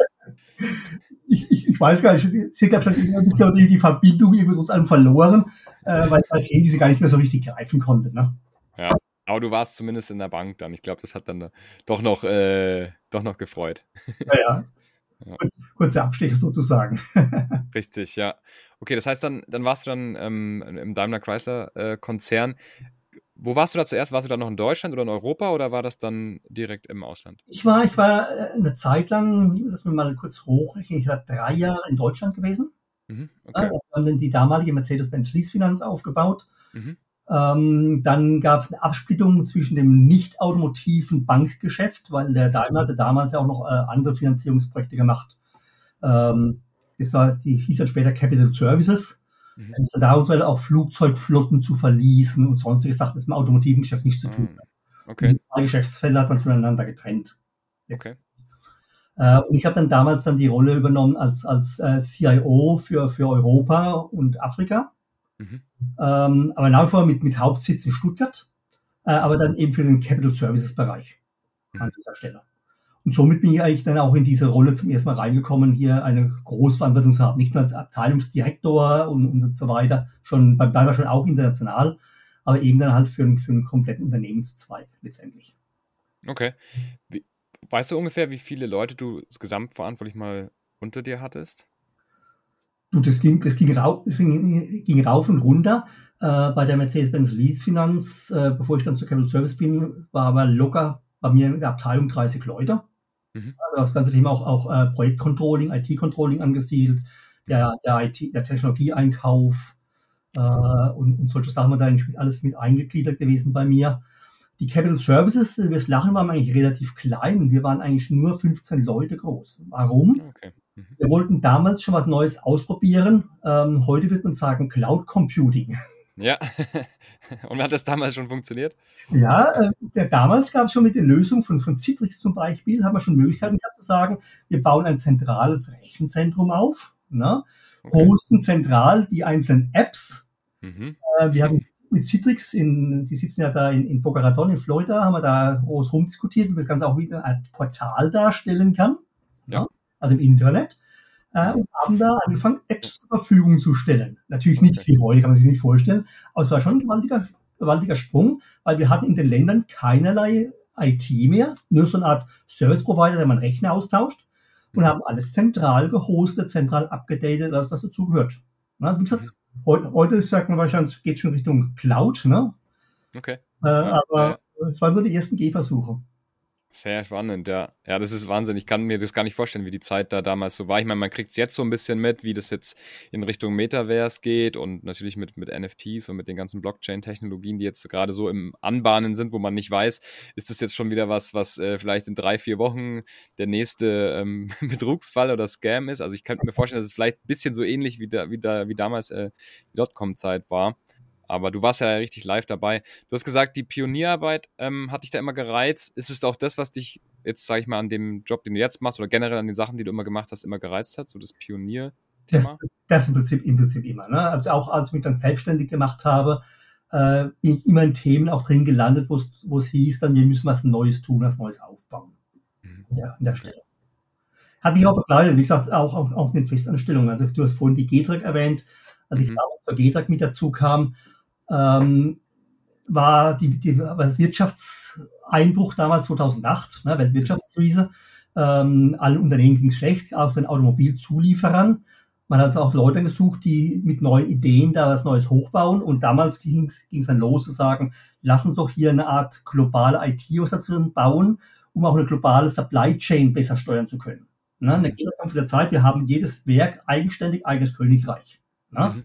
Ich, weiß gar nicht, sie hat schon irgendwie die, die Verbindung irgendwie mit uns allen verloren, äh, weil es halt Themen, die sie gar nicht mehr so richtig greifen konnte. Ne? Aber du warst zumindest in der Bank dann. Ich glaube, das hat dann doch noch, äh, doch noch gefreut. Ja, ja. ja. Kurz, kurze Abstecher sozusagen. Richtig, ja. Okay, das heißt, dann, dann warst du dann ähm, im Daimler Chrysler-Konzern. Äh, Wo warst du da zuerst? Warst du da noch in Deutschland oder in Europa oder war das dann direkt im Ausland? Ich war, ich war äh, eine Zeit lang, lass mich mal kurz hochrechnen, ich war drei Jahre in Deutschland gewesen. Mhm, okay. wir haben dann die damalige Mercedes-Benz Fließfinanz aufgebaut. Mhm. Ähm, dann gab es eine Absplittung zwischen dem nicht automotiven Bankgeschäft, weil der Daimler hatte damals ja auch noch äh, andere Finanzierungsprojekte gemacht. Ähm, das war, die hieß dann später Capital Services. Mhm. Ist so weiter auch Flugzeugflotten zu verließen und sonstige Sachen, das mit dem automotiven Geschäft nichts zu tun hat. Okay. Die zwei Geschäftsfelder hat man voneinander getrennt. Jetzt. Okay. Äh, und ich habe dann damals dann die Rolle übernommen als, als äh, CIO für, für Europa und Afrika. Mhm. Ähm, aber nach wie vor mit, mit Hauptsitz in Stuttgart, äh, aber dann eben für den Capital Services Bereich mhm. an dieser Stelle. Und somit bin ich eigentlich dann auch in diese Rolle zum ersten Mal reingekommen, hier eine Großverantwortung zu haben, nicht nur als Abteilungsdirektor und, und so weiter, schon beim Daimler schon auch international, aber eben dann halt für, für einen kompletten Unternehmenszweig letztendlich. Okay. Wie, weißt du ungefähr, wie viele Leute du gesamtverantwortlich mal unter dir hattest? Du, das ging, das ging, rauf, das ging, ging rauf und runter. Äh, bei der Mercedes-Benz Lease Finanz, äh, bevor ich dann zur Capital Service bin, war aber locker bei mir in der Abteilung 30 Leute. Mhm. Das ganze Thema auch, auch äh, Projektcontrolling, IT-Controlling angesiedelt, der, der, IT, der Technologieeinkauf äh, und, und solche Sachen, da alles mit eingegliedert gewesen bei mir. Die Capital Services, wir lachen, waren eigentlich relativ klein. Wir waren eigentlich nur 15 Leute groß. Warum? Okay. Mhm. Wir wollten damals schon was Neues ausprobieren. Ähm, heute wird man sagen Cloud Computing. Ja, und hat das damals schon funktioniert? Ja, äh, damals gab es schon mit der Lösung von, von Citrix zum Beispiel, haben wir schon Möglichkeiten gehabt zu sagen, wir bauen ein zentrales Rechenzentrum auf, ne? Okay. hosten zentral die einzelnen Apps. Mhm. Äh, wir haben mit Citrix, in, die sitzen ja da in, in Boca Raton in Florida, haben wir da groß rumdiskutiert, wie man das Ganze auch wieder ein Portal darstellen kann, ja. Ne? also im Internet äh, und haben da angefangen, Apps zur Verfügung zu stellen. Natürlich nicht wie heute, kann man sich nicht vorstellen, aber es war schon ein gewaltiger, gewaltiger Sprung, weil wir hatten in den Ländern keinerlei IT mehr, nur so eine Art Service Provider, der man Rechner austauscht und haben alles zentral gehostet, zentral abgedatet, alles was dazugehört. wie gesagt, mhm. heute, heute sagt man wahrscheinlich, geht es schon Richtung Cloud, ne? Okay. Äh, ja, aber es waren so die ersten Gehversuche. Sehr spannend, ja. Ja, das ist Wahnsinn. Ich kann mir das gar nicht vorstellen, wie die Zeit da damals so war. Ich meine, man kriegt es jetzt so ein bisschen mit, wie das jetzt in Richtung Metaverse geht und natürlich mit, mit NFTs und mit den ganzen Blockchain-Technologien, die jetzt gerade so im Anbahnen sind, wo man nicht weiß, ist das jetzt schon wieder was, was äh, vielleicht in drei, vier Wochen der nächste ähm, Betrugsfall oder Scam ist. Also ich kann mir vorstellen, dass es vielleicht ein bisschen so ähnlich wie, da, wie, da, wie damals äh, die Dotcom-Zeit war. Aber du warst ja richtig live dabei. Du hast gesagt, die Pionierarbeit ähm, hat dich da immer gereizt. Ist es auch das, was dich jetzt, sage ich mal, an dem Job, den du jetzt machst oder generell an den Sachen, die du immer gemacht hast, immer gereizt hat? So das Pionier? Das, das im Prinzip, im Prinzip immer. Ne? Also auch als ich mich dann selbstständig gemacht habe, äh, bin ich immer in Themen auch drin gelandet, wo es hieß, dann wir müssen was Neues tun, was Neues aufbauen. Mhm. Ja, an der Stelle. Hat mich auch begleitet, wie gesagt, auch, auch, auch eine Festanstellung. Also du hast vorhin die Getrag erwähnt, als ich mhm. damals zur Getrag mit dazu kam, ähm, war die, die Wirtschaftseinbruch damals 2008, ne, Weltwirtschaftskrise. Ähm, allen Unternehmen ging es schlecht, auch den Automobilzulieferern. Man hat also auch Leute gesucht, die mit neuen Ideen da was Neues hochbauen. Und damals ging es dann los zu sagen, lass uns doch hier eine Art globale IT-Organisation bauen, um auch eine globale Supply Chain besser steuern zu können. Ne? In der Gegenkampf der Zeit, wir haben jedes Werk eigenständig, eigenes Königreich. Ne? Mhm.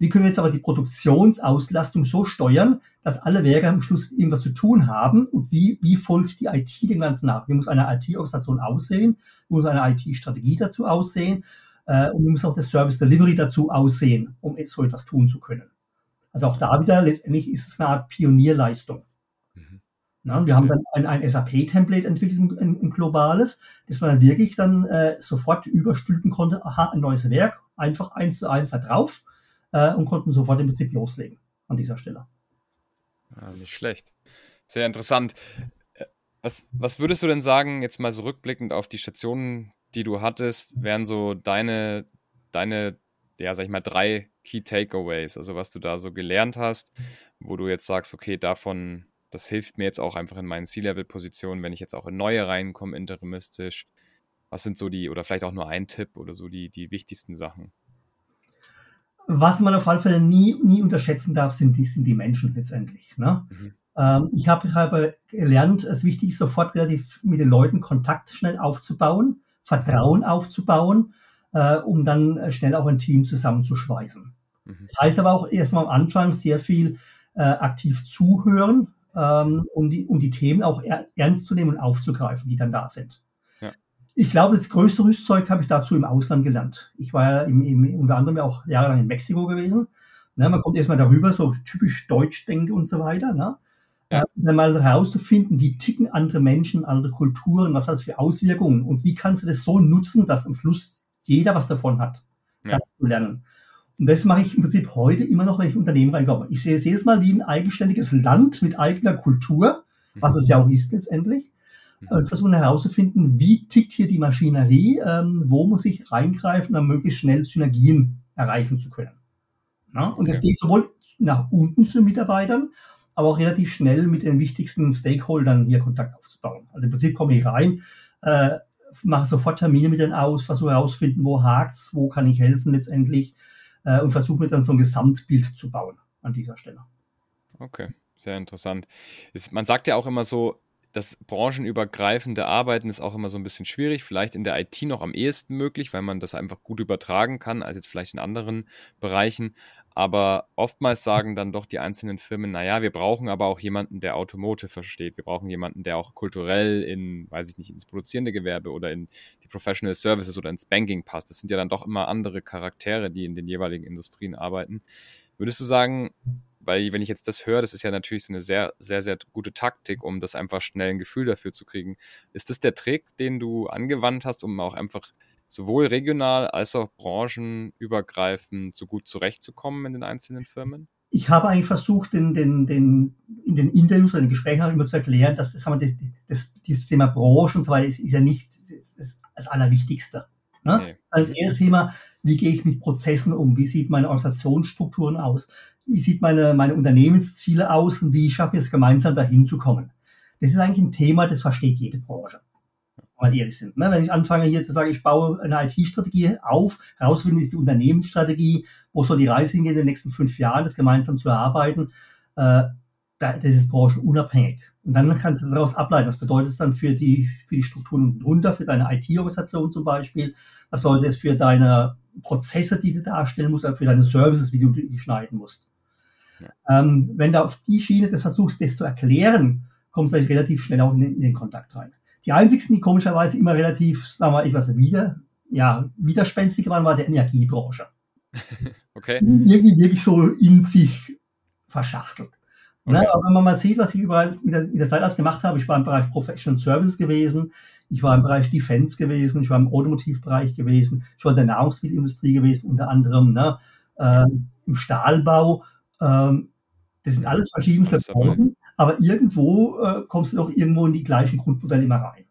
Wie können wir jetzt aber die Produktionsauslastung so steuern, dass alle Werke am Schluss irgendwas zu tun haben? Und wie, wie folgt die IT dem Ganzen nach? Wie muss eine IT-Organisation aussehen? Wie muss eine IT-Strategie dazu aussehen? Äh, und wie muss auch das Service Delivery dazu aussehen, um so etwas tun zu können? Also auch da wieder, letztendlich ist es eine Art Pionierleistung. Mhm. Na, wir haben dann ein, ein SAP-Template entwickelt, ein, ein, globales, das man dann wirklich dann äh, sofort überstülpen konnte. Aha, ein neues Werk, einfach eins zu eins da drauf äh, und konnten sofort im Prinzip loslegen an dieser Stelle. Ja, nicht schlecht. Sehr interessant. Äh, was, was würdest du denn sagen, jetzt mal so rückblickend auf die Stationen, die du hattest, wären so deine, deine, ja, sag ich mal, drei Key Takeaways, also was du da so gelernt hast, wo du jetzt sagst, okay, davon, das hilft mir jetzt auch einfach in meinen C-Level-Positionen, wenn ich jetzt auch in neue reinkomme, interimistisch. Was sind so die, oder vielleicht auch nur ein Tipp oder so die, die wichtigsten Sachen? Was man auf alle Fälle nie, nie unterschätzen darf, sind die, sind die Menschen letztendlich. Ne? Mhm. Ähm, ich habe hab gelernt, es ist wichtig, sofort relativ mit den Leuten Kontakt schnell aufzubauen, Vertrauen aufzubauen, äh, um dann schnell auch ein Team zusammenzuschweißen. Mhm. Das heißt aber auch erstmal am Anfang sehr viel äh, aktiv zuhören, ähm, um, die, um die Themen auch er, ernst zu nehmen und aufzugreifen, die dann da sind. Ich glaube, das größte Rüstzeug habe ich dazu im Ausland gelernt. Ich war ja im, im, unter anderem auch jahrelang in Mexiko gewesen. Ne, man kommt erstmal darüber, so typisch Deutsch denke und so weiter. Ne? Ja. Äh, dann mal herauszufinden, wie ticken andere Menschen, andere Kulturen, was hat das für Auswirkungen und wie kannst du das so nutzen, dass am Schluss jeder was davon hat, ja. das zu lernen. Und das mache ich im Prinzip heute immer noch, wenn ich Unternehmen reinkomme. Ich sehe es jedes Mal wie ein eigenständiges Land mit eigener Kultur, was es ja auch ist letztendlich. Mhm. Und versuchen herauszufinden, wie tickt hier die Maschinerie, ähm, wo muss ich reingreifen, um möglichst schnell Synergien erreichen zu können. Ja? Und okay. das geht sowohl nach unten zu den Mitarbeitern, aber auch relativ schnell mit den wichtigsten Stakeholdern hier Kontakt aufzubauen. Also im Prinzip komme ich rein, äh, mache sofort Termine mit denen aus, versuche herauszufinden, wo hakt's, wo kann ich helfen letztendlich äh, und versuche mir dann so ein Gesamtbild zu bauen an dieser Stelle. Okay, sehr interessant. Ist, man sagt ja auch immer so, das branchenübergreifende Arbeiten ist auch immer so ein bisschen schwierig, vielleicht in der IT noch am ehesten möglich, weil man das einfach gut übertragen kann, als jetzt vielleicht in anderen Bereichen. Aber oftmals sagen dann doch die einzelnen Firmen, naja, wir brauchen aber auch jemanden, der Automotive versteht. Wir brauchen jemanden, der auch kulturell in, weiß ich nicht, ins produzierende Gewerbe oder in die Professional Services oder ins Banking passt. Das sind ja dann doch immer andere Charaktere, die in den jeweiligen Industrien arbeiten. Würdest du sagen, weil wenn ich jetzt das höre, das ist ja natürlich so eine sehr, sehr, sehr gute Taktik, um das einfach schnell ein Gefühl dafür zu kriegen. Ist das der Trick, den du angewandt hast, um auch einfach sowohl regional als auch branchenübergreifend so gut zurechtzukommen in den einzelnen Firmen? Ich habe eigentlich versucht, in den, den, in den Interviews oder in den Gesprächen auch immer zu erklären, dass das, das, das, das Thema Branche und so weiter ist, ist ja nicht das, das Allerwichtigste. Ne? Nee. Also das erste Thema, wie gehe ich mit Prozessen um? Wie sieht meine Organisationsstrukturen aus? Wie sieht meine, meine Unternehmensziele aus? Und wie schaffen wir es gemeinsam dahin zu kommen? Das ist eigentlich ein Thema, das versteht jede Branche mal ehrlich sind. Ne? Wenn ich anfange hier zu sagen, ich baue eine IT-Strategie auf, herausfinden ist die Unternehmensstrategie, wo soll die Reise hingehen in den nächsten fünf Jahren, das gemeinsam zu erarbeiten, äh, das ist branchenunabhängig. Und dann kannst du daraus ableiten, was bedeutet es dann für die, für die Strukturen drunter, für deine IT-Organisation zum Beispiel, was bedeutet es für deine Prozesse, die du darstellen musst, für deine Services, wie du die schneiden musst. Ja. Ähm, wenn du auf die Schiene das versuchst, das zu erklären, kommst du relativ schnell auch in den, in den Kontakt rein. Die einzigsten, die komischerweise immer relativ, sagen wir, etwas wieder, ja, widerspenstiger waren, war der Energiebranche. okay. Die irgendwie wirklich so in sich verschachtelt. Ne, okay. Ne? Aber wenn man mal sieht, was ich überall mit der, mit der Zeit alles gemacht habe, ich war im Bereich Professional Services gewesen, ich war im Bereich Defense gewesen, ich war im Automotivbereich gewesen, ich war in der Nahrungsmittelindustrie gewesen, unter anderem ne, äh, im Stahlbau. Ähm, das sind alles verschiedenste Branchen aber irgendwo äh, kommst du doch irgendwo in die gleichen Grundmodelle immer rein.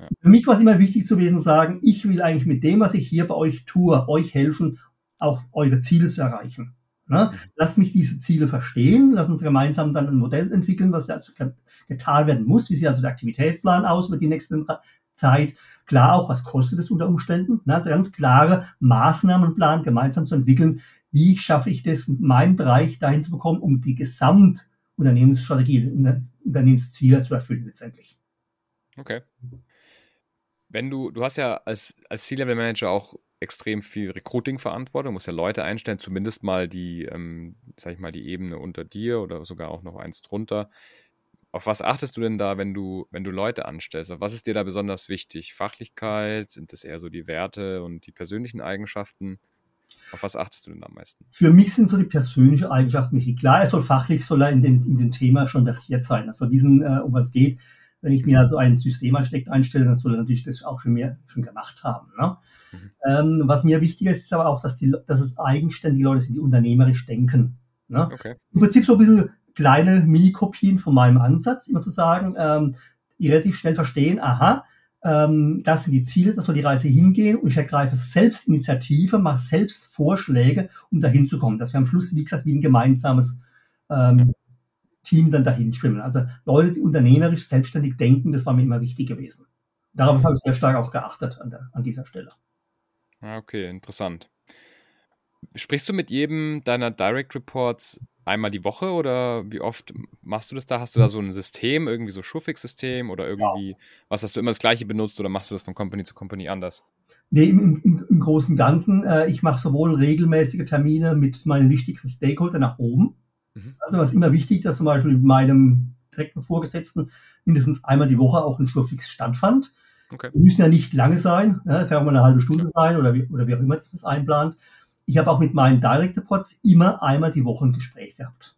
Ja. Für mich war es immer wichtig zu gewesen, sagen, ich will eigentlich mit dem, was ich hier bei euch tue, euch helfen, auch eure Ziele zu erreichen. Ne? Mhm. Lasst mich diese Ziele verstehen, lass uns gemeinsam dann ein Modell entwickeln, was dazu getan werden muss. Wie sieht also der Aktivitätsplan aus über die nächste Zeit? Klar auch, was kostet es unter Umständen? Ne? Also ganz klare Maßnahmenplan gemeinsam zu entwickeln. Wie schaffe ich das, meinen Bereich dahin zu bekommen, um die Gesamt Unternehmensstrategie, Unternehmensziele zu erfüllen letztendlich. Okay. Wenn du, du hast ja als, als C-Level-Manager auch extrem viel Recruiting-Verantwortung, musst ja Leute einstellen, zumindest mal die, ähm, sag ich mal, die Ebene unter dir oder sogar auch noch eins drunter. Auf was achtest du denn da, wenn du, wenn du Leute anstellst? Was ist dir da besonders wichtig? Fachlichkeit? Sind das eher so die Werte und die persönlichen Eigenschaften? Auf was achtest du denn am meisten? Für mich sind so die persönlichen Eigenschaften wichtig. Klar, er soll fachlich, soll er in dem, in dem Thema schon versiert sein. Also diesen, äh, um was es geht, wenn ich mir also ein Systemarchitekt einstelle, dann soll er natürlich das auch schon mehr schon gemacht haben. Ne? Mhm. Ähm, was mir wichtiger ist, ist aber auch, dass, die, dass es eigenständige Leute sind, die unternehmerisch denken. Ne? Okay. Im Prinzip so ein bisschen kleine Mini-Kopien von meinem Ansatz, immer zu sagen, ähm, die relativ schnell verstehen, aha, ähm, das sind die Ziele, das soll die Reise hingehen und ich ergreife selbst Initiative, mache selbst Vorschläge, um dahin zu kommen. Dass wir am Schluss, wie gesagt, wie ein gemeinsames ähm, Team dann dahin schwimmen. Also Leute, die unternehmerisch selbstständig denken, das war mir immer wichtig gewesen. Darauf habe ich sehr stark auch geachtet an, der, an dieser Stelle. Ah, okay, interessant. Sprichst du mit jedem deiner Direct Reports einmal die Woche oder wie oft machst du das da? Hast du da so ein System, irgendwie so Schuffix-System oder irgendwie, ja. was hast du immer das gleiche benutzt oder machst du das von Company zu Company anders? Nee, im, im, im Großen und Ganzen, äh, ich mache sowohl regelmäßige Termine mit meinen wichtigsten Stakeholder nach oben. Mhm. Also was immer wichtig, dass zum Beispiel mit meinem direkten Vorgesetzten mindestens einmal die Woche auch ein Schurfix stattfand. Okay. Die müssen ja nicht lange sein, ja, kann auch mal eine halbe Stunde Klar. sein oder wie, oder wie auch immer das einplant. Ich habe auch mit meinen Direct Reports immer einmal die Woche ein Gespräch gehabt.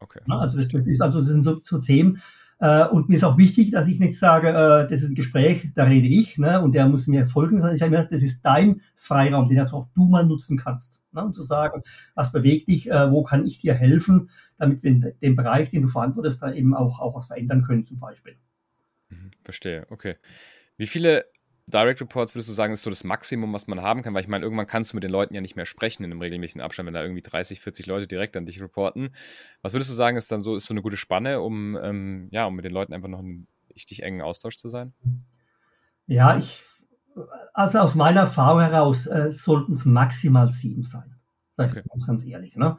Okay. Ja, also das, das, ist also das sind so, so Themen. Äh, und mir ist auch wichtig, dass ich nicht sage, äh, das ist ein Gespräch, da rede ich, ne, und der muss mir folgen, sondern ich sage mir, das ist dein Freiraum, den also auch du mal nutzen kannst. Ne, und zu sagen, was bewegt dich, äh, wo kann ich dir helfen, damit wir in dem Bereich, den du verantwortest, da eben auch, auch was verändern können, zum Beispiel. Mhm, verstehe, okay. Wie viele Direct Reports würdest du sagen, ist so das Maximum, was man haben kann? Weil ich meine, irgendwann kannst du mit den Leuten ja nicht mehr sprechen in einem regelmäßigen Abstand, wenn da irgendwie 30, 40 Leute direkt an dich reporten. Was würdest du sagen, ist dann so, ist so eine gute Spanne, um, ähm, ja, um mit den Leuten einfach noch einen richtig engen Austausch zu sein? Ja, ich, also aus meiner Erfahrung heraus äh, sollten es maximal sieben sein. Sag ich okay. ganz, ganz ehrlich. Ne?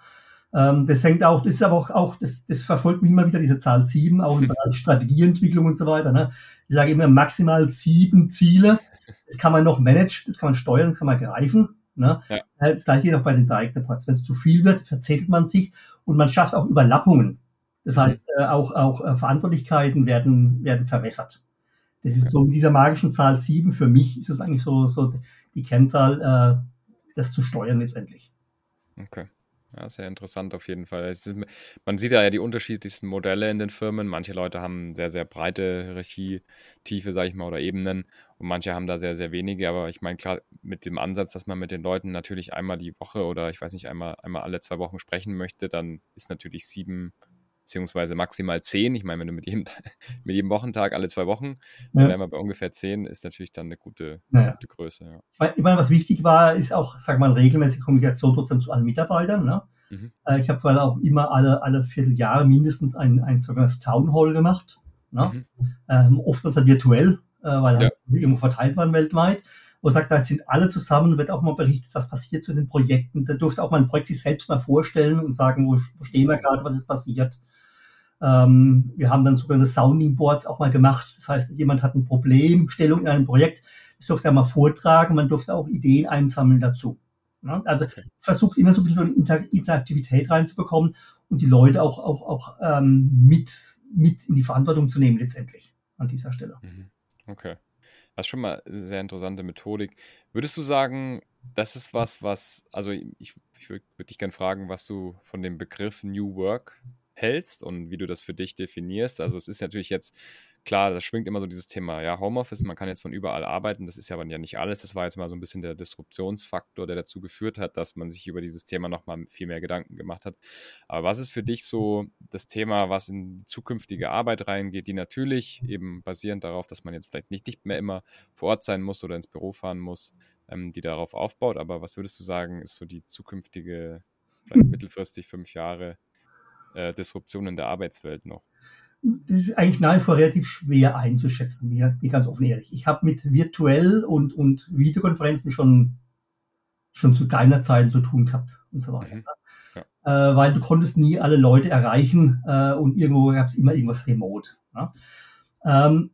Ähm, das hängt auch, das ist aber auch, auch das, das verfolgt mich immer wieder, diese Zahl sieben, auch im Bereich Strategieentwicklung und so weiter. Ne? Ich sage immer maximal sieben Ziele. Das kann man noch managen, das kann man steuern, das kann man greifen. Ne? Ja. Äh, das gleiche geht auch bei den Direct Reports. Wenn es zu viel wird, verzettelt man sich und man schafft auch Überlappungen. Das heißt, äh, auch, auch äh, Verantwortlichkeiten werden, werden verwässert. Das ist so in dieser magischen Zahl sieben. Für mich ist es eigentlich so, so die Kennzahl, äh, das zu steuern letztendlich. Okay. Ja, sehr interessant auf jeden Fall. Ist, man sieht ja die unterschiedlichsten Modelle in den Firmen. Manche Leute haben sehr, sehr breite Hierarchietiefe, sage ich mal, oder Ebenen und manche haben da sehr, sehr wenige. Aber ich meine, klar, mit dem Ansatz, dass man mit den Leuten natürlich einmal die Woche oder ich weiß nicht, einmal, einmal alle zwei Wochen sprechen möchte, dann ist natürlich sieben beziehungsweise maximal zehn. Ich meine, wenn du mit jedem, mit jedem Wochentag alle zwei Wochen, ja. dann wären wir bei ungefähr zehn, ist natürlich dann eine gute, ja. gute Größe. Ja. Ich meine, was wichtig war, ist auch, sag mal, regelmäßige Kommunikation trotzdem zu allen Mitarbeitern. Ne? Mhm. Äh, ich habe zwar auch immer alle, alle Vierteljahre mindestens ein, ein sogenanntes Town Hall gemacht. Ne? Mhm. Ähm, oftmals halt virtuell, äh, weil halt irgendwo verteilt waren weltweit wo sagt, da sind alle zusammen, wird auch mal berichtet, was passiert zu den Projekten. Da durfte auch mal ein Projekt sich selbst mal vorstellen und sagen, wo, wo stehen wir gerade, was ist passiert. Ähm, wir haben dann sogenannte Sounding Boards auch mal gemacht. Das heißt, jemand hat ein Problem, Stellung in einem Projekt, das durfte er mal vortragen, man durfte auch Ideen einsammeln dazu. Ja, also okay. versucht immer so ein bisschen so eine Inter Interaktivität reinzubekommen und die Leute auch, auch, auch ähm, mit, mit in die Verantwortung zu nehmen letztendlich an dieser Stelle. Mhm. Okay. Das ist schon mal eine sehr interessante Methodik. Würdest du sagen, das ist was, was, also ich, ich würde würd dich gerne fragen, was du von dem Begriff New Work hältst und wie du das für dich definierst. Also es ist natürlich jetzt klar, das schwingt immer so dieses Thema, ja, Homeoffice, man kann jetzt von überall arbeiten, das ist ja aber ja nicht alles. Das war jetzt mal so ein bisschen der Disruptionsfaktor, der dazu geführt hat, dass man sich über dieses Thema nochmal viel mehr Gedanken gemacht hat. Aber was ist für dich so das Thema, was in die zukünftige Arbeit reingeht, die natürlich eben basierend darauf, dass man jetzt vielleicht nicht, nicht mehr immer vor Ort sein muss oder ins Büro fahren muss, ähm, die darauf aufbaut. Aber was würdest du sagen, ist so die zukünftige, vielleicht mittelfristig fünf Jahre, äh, Disruption der Arbeitswelt noch? Das ist eigentlich nach wie vor relativ schwer einzuschätzen, mir, mir ganz offen ehrlich. Ich habe mit virtuell und, und Videokonferenzen schon, schon zu deiner Zeit zu tun gehabt und so weiter. Mhm. Ja. Äh, weil du konntest nie alle Leute erreichen äh, und irgendwo gab es immer irgendwas remote. Ja? Ähm,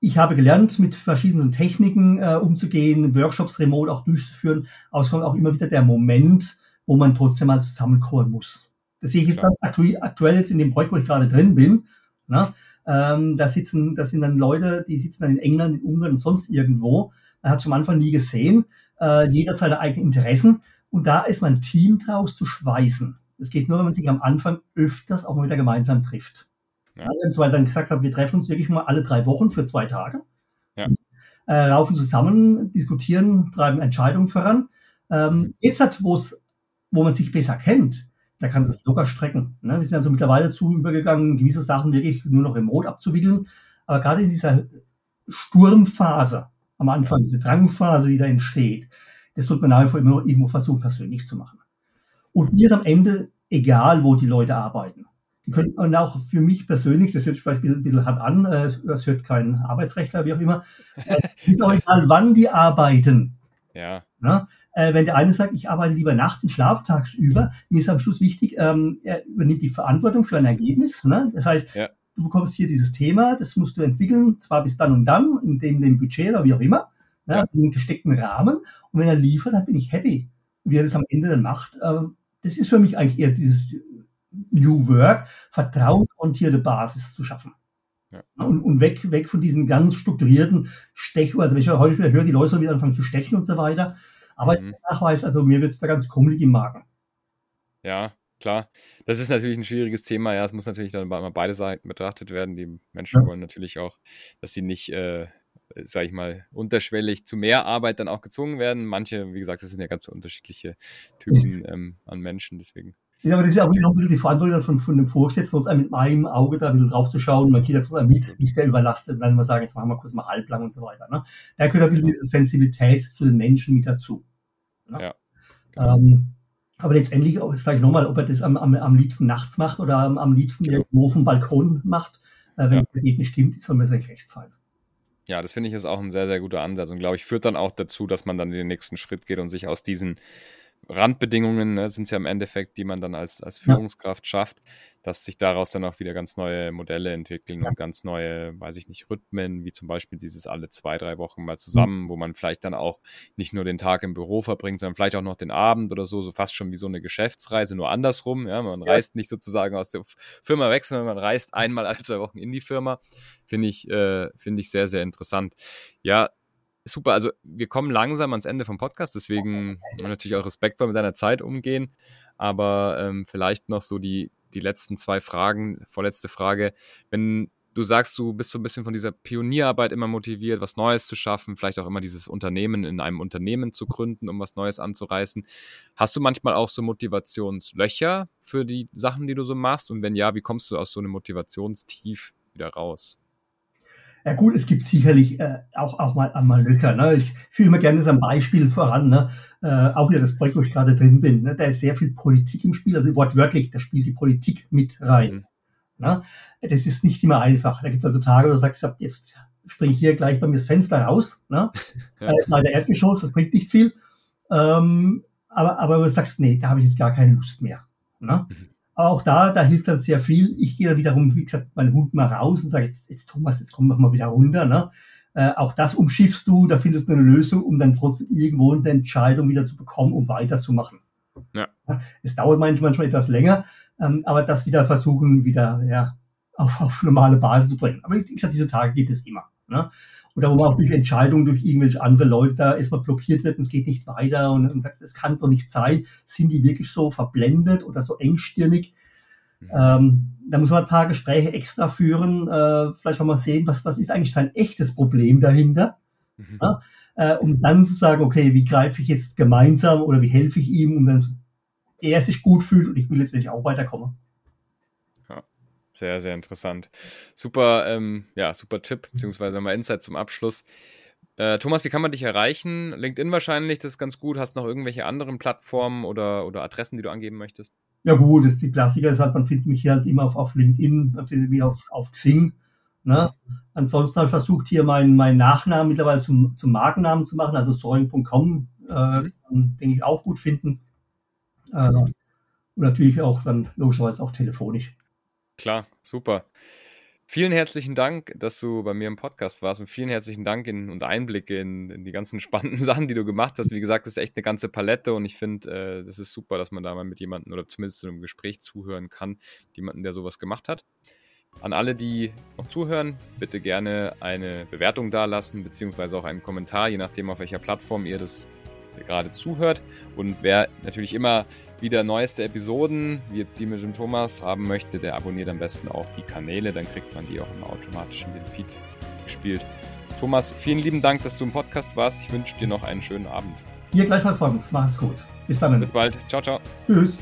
ich habe gelernt, mit verschiedenen Techniken äh, umzugehen, Workshops remote auch durchzuführen. Aber es kommt auch immer wieder der Moment, wo man trotzdem mal zusammenkommen muss. Das sehe ich jetzt ganz aktuell, aktuell jetzt in dem Projekt, wo ich gerade drin bin. Na? Ähm, da sitzen, das sind dann Leute, die sitzen dann in England, in Ungarn und sonst irgendwo. Man hat es am Anfang nie gesehen. Äh, jeder hat seine eigenen Interessen. Und da ist mein Team draus zu schweißen. Das geht nur, wenn man sich am Anfang öfters auch mal wieder gemeinsam trifft. Ja. Ja, weil dann gesagt habe, wir treffen uns wirklich mal alle drei Wochen für zwei Tage. Ja. Äh, laufen zusammen, diskutieren, treiben Entscheidungen voran. Ähm, jetzt hat, wo man sich besser kennt, da kannst du es locker strecken. Ne? Wir sind also mittlerweile zu übergegangen, gewisse Sachen wirklich nur noch remote abzuwickeln. Aber gerade in dieser Sturmphase am Anfang, diese Drangphase, die da entsteht, das sollte man nach wie vor immer irgendwo versuchen, persönlich zu machen. Und mir ist am Ende egal, wo die Leute arbeiten. Die können und auch für mich persönlich, das hört sich vielleicht ein bisschen hart an, äh, das hört kein Arbeitsrechtler, wie auch immer, ist auch egal, wann die arbeiten. Ja. ja? Äh, wenn der eine sagt, ich arbeite lieber nachts und schlafe tagsüber, mir ist am Schluss wichtig, ähm, er übernimmt die Verantwortung für ein Ergebnis. Ne? Das heißt, ja. du bekommst hier dieses Thema, das musst du entwickeln, zwar bis dann und dann, in dem, dem Budget oder wie auch immer, ne? ja. also in gesteckten Rahmen. Und wenn er liefert, dann bin ich happy. Wie er das am Ende dann macht, äh, das ist für mich eigentlich eher dieses New Work, vertrauensorientierte Basis zu schaffen. Ja. Und, und, weg, weg von diesen ganz strukturierten Stech, also wenn ich heute wieder höre, die Leute sollen wieder anfangen zu stechen und so weiter. Aber mhm. Also mir wird es da ganz krummelig im Magen. Ja, klar. Das ist natürlich ein schwieriges Thema. Ja, es muss natürlich dann mal beide Seiten betrachtet werden. Die Menschen ja. wollen natürlich auch, dass sie nicht, äh, sage ich mal, unterschwellig zu mehr Arbeit dann auch gezwungen werden. Manche, wie gesagt, das sind ja ganz unterschiedliche Typen ähm, an Menschen, deswegen. Ja, aber das ist auch noch ein bisschen die Verantwortung von, von dem Vorgesetzten, uns mit meinem Auge da ein bisschen drauf zu schauen. Man geht ja kurz an, wie, ist der überlastet? Und dann mal sagen, jetzt machen wir kurz mal halblang und so weiter. Ne? Da gehört ein bisschen diese Sensibilität zu den Menschen mit dazu. Ne? Ja. Ähm, aber letztendlich, sage ich nochmal, ob er das am, am, am liebsten nachts macht oder am, am liebsten irgendwo auf dem Balkon macht, äh, wenn es dagegen nicht stimmt, soll mir eigentlich recht sein. Ja, das finde ich ist auch ein sehr, sehr guter Ansatz und glaube ich führt dann auch dazu, dass man dann den nächsten Schritt geht und sich aus diesen Randbedingungen ne, sind es ja im Endeffekt, die man dann als, als Führungskraft ja. schafft, dass sich daraus dann auch wieder ganz neue Modelle entwickeln ja. und ganz neue, weiß ich nicht, Rhythmen, wie zum Beispiel dieses alle zwei, drei Wochen mal zusammen, mhm. wo man vielleicht dann auch nicht nur den Tag im Büro verbringt, sondern vielleicht auch noch den Abend oder so, so fast schon wie so eine Geschäftsreise, nur andersrum. Ja, man ja. reist nicht sozusagen aus der Firma weg, sondern man reist einmal alle zwei Wochen in die Firma. Finde ich, äh, finde ich sehr, sehr interessant. Ja, super. Also wir kommen langsam ans Ende vom Podcast, deswegen natürlich auch respektvoll mit deiner Zeit umgehen. Aber ähm, vielleicht noch so die, die letzten zwei Fragen, vorletzte Frage. Wenn du sagst, du bist so ein bisschen von dieser Pionierarbeit immer motiviert, was Neues zu schaffen, vielleicht auch immer dieses Unternehmen in einem Unternehmen zu gründen, um was Neues anzureißen. Hast du manchmal auch so Motivationslöcher für die Sachen, die du so machst? Und wenn ja, wie kommst du aus so einem Motivationstief wieder raus? Ja gut, es gibt sicherlich äh, auch, auch mal, mal Löcher. Ne? Ich führe immer gerne das ein Beispiel voran. Ne? Äh, auch wieder das Projekt, wo ich gerade drin bin. Ne? Da ist sehr viel Politik im Spiel. Also wortwörtlich, da spielt die Politik mit rein. Mhm. Ne? Das ist nicht immer einfach. Da gibt es also Tage, wo du sagst, jetzt springe ich hier gleich bei mir das Fenster raus. Ne? Ja. Da ist leider Erdgeschoss, das bringt nicht viel. Ähm, aber, aber du sagst, nee, da habe ich jetzt gar keine Lust mehr. Ne? Mhm. Auch da, da hilft dann sehr viel. Ich gehe dann wiederum, wie gesagt, meinen Hund mal raus und sage, jetzt, jetzt Thomas, jetzt komm doch mal wieder runter. Ne? Äh, auch das umschiffst du, da findest du eine Lösung, um dann trotzdem irgendwo eine Entscheidung wieder zu bekommen, um weiterzumachen. Ja. Es dauert manchmal, manchmal etwas länger, ähm, aber das wieder versuchen, wieder ja, auf, auf normale Basis zu bringen. Aber wie gesagt, diese Tage gibt es immer. Ne? Oder wo man auch durch Entscheidungen durch irgendwelche andere Leute da erstmal blockiert wird und es geht nicht weiter und, und sagt, es kann doch nicht sein. Sind die wirklich so verblendet oder so engstirnig? Mhm. Ähm, da muss man ein paar Gespräche extra führen, äh, vielleicht auch mal sehen, was, was ist eigentlich sein echtes Problem dahinter. Mhm. Ja? Äh, um dann zu sagen, okay, wie greife ich jetzt gemeinsam oder wie helfe ich ihm, um dann er sich gut fühlt und ich will letztendlich auch weiterkommen. Sehr, sehr interessant. Super, ähm, ja, super Tipp, beziehungsweise mal Insight zum Abschluss. Äh, Thomas, wie kann man dich erreichen? LinkedIn wahrscheinlich, das ist ganz gut. Hast du noch irgendwelche anderen Plattformen oder, oder Adressen, die du angeben möchtest? Ja gut, das die Klassiker ist halt, man findet mich hier halt immer auf, auf LinkedIn, man findet mich auf, auf Xing. Ne? Ansonsten habe ich versucht, hier meinen, meinen Nachnamen mittlerweile zum, zum Markennamen zu machen, also soaring.com, äh, mhm. denke ich auch gut finden. Äh, und natürlich auch dann logischerweise auch telefonisch. Klar, super. Vielen herzlichen Dank, dass du bei mir im Podcast warst und vielen herzlichen Dank in, und Einblicke in, in die ganzen spannenden Sachen, die du gemacht hast. Wie gesagt, das ist echt eine ganze Palette und ich finde, äh, das ist super, dass man da mal mit jemandem oder zumindest in einem Gespräch zuhören kann, jemanden, der sowas gemacht hat. An alle, die noch zuhören, bitte gerne eine Bewertung dalassen, beziehungsweise auch einen Kommentar, je nachdem, auf welcher Plattform ihr das gerade zuhört. Und wer natürlich immer wieder neueste Episoden, wie jetzt die mit dem Thomas, haben möchte, der abonniert am besten auch die Kanäle, dann kriegt man die auch immer automatisch in den Feed gespielt. Thomas, vielen lieben Dank, dass du im Podcast warst. Ich wünsche dir noch einen schönen Abend. Dir gleichfalls, Franz. Mach's gut. Bis dann. Bis bald. Ciao, ciao. Tschüss.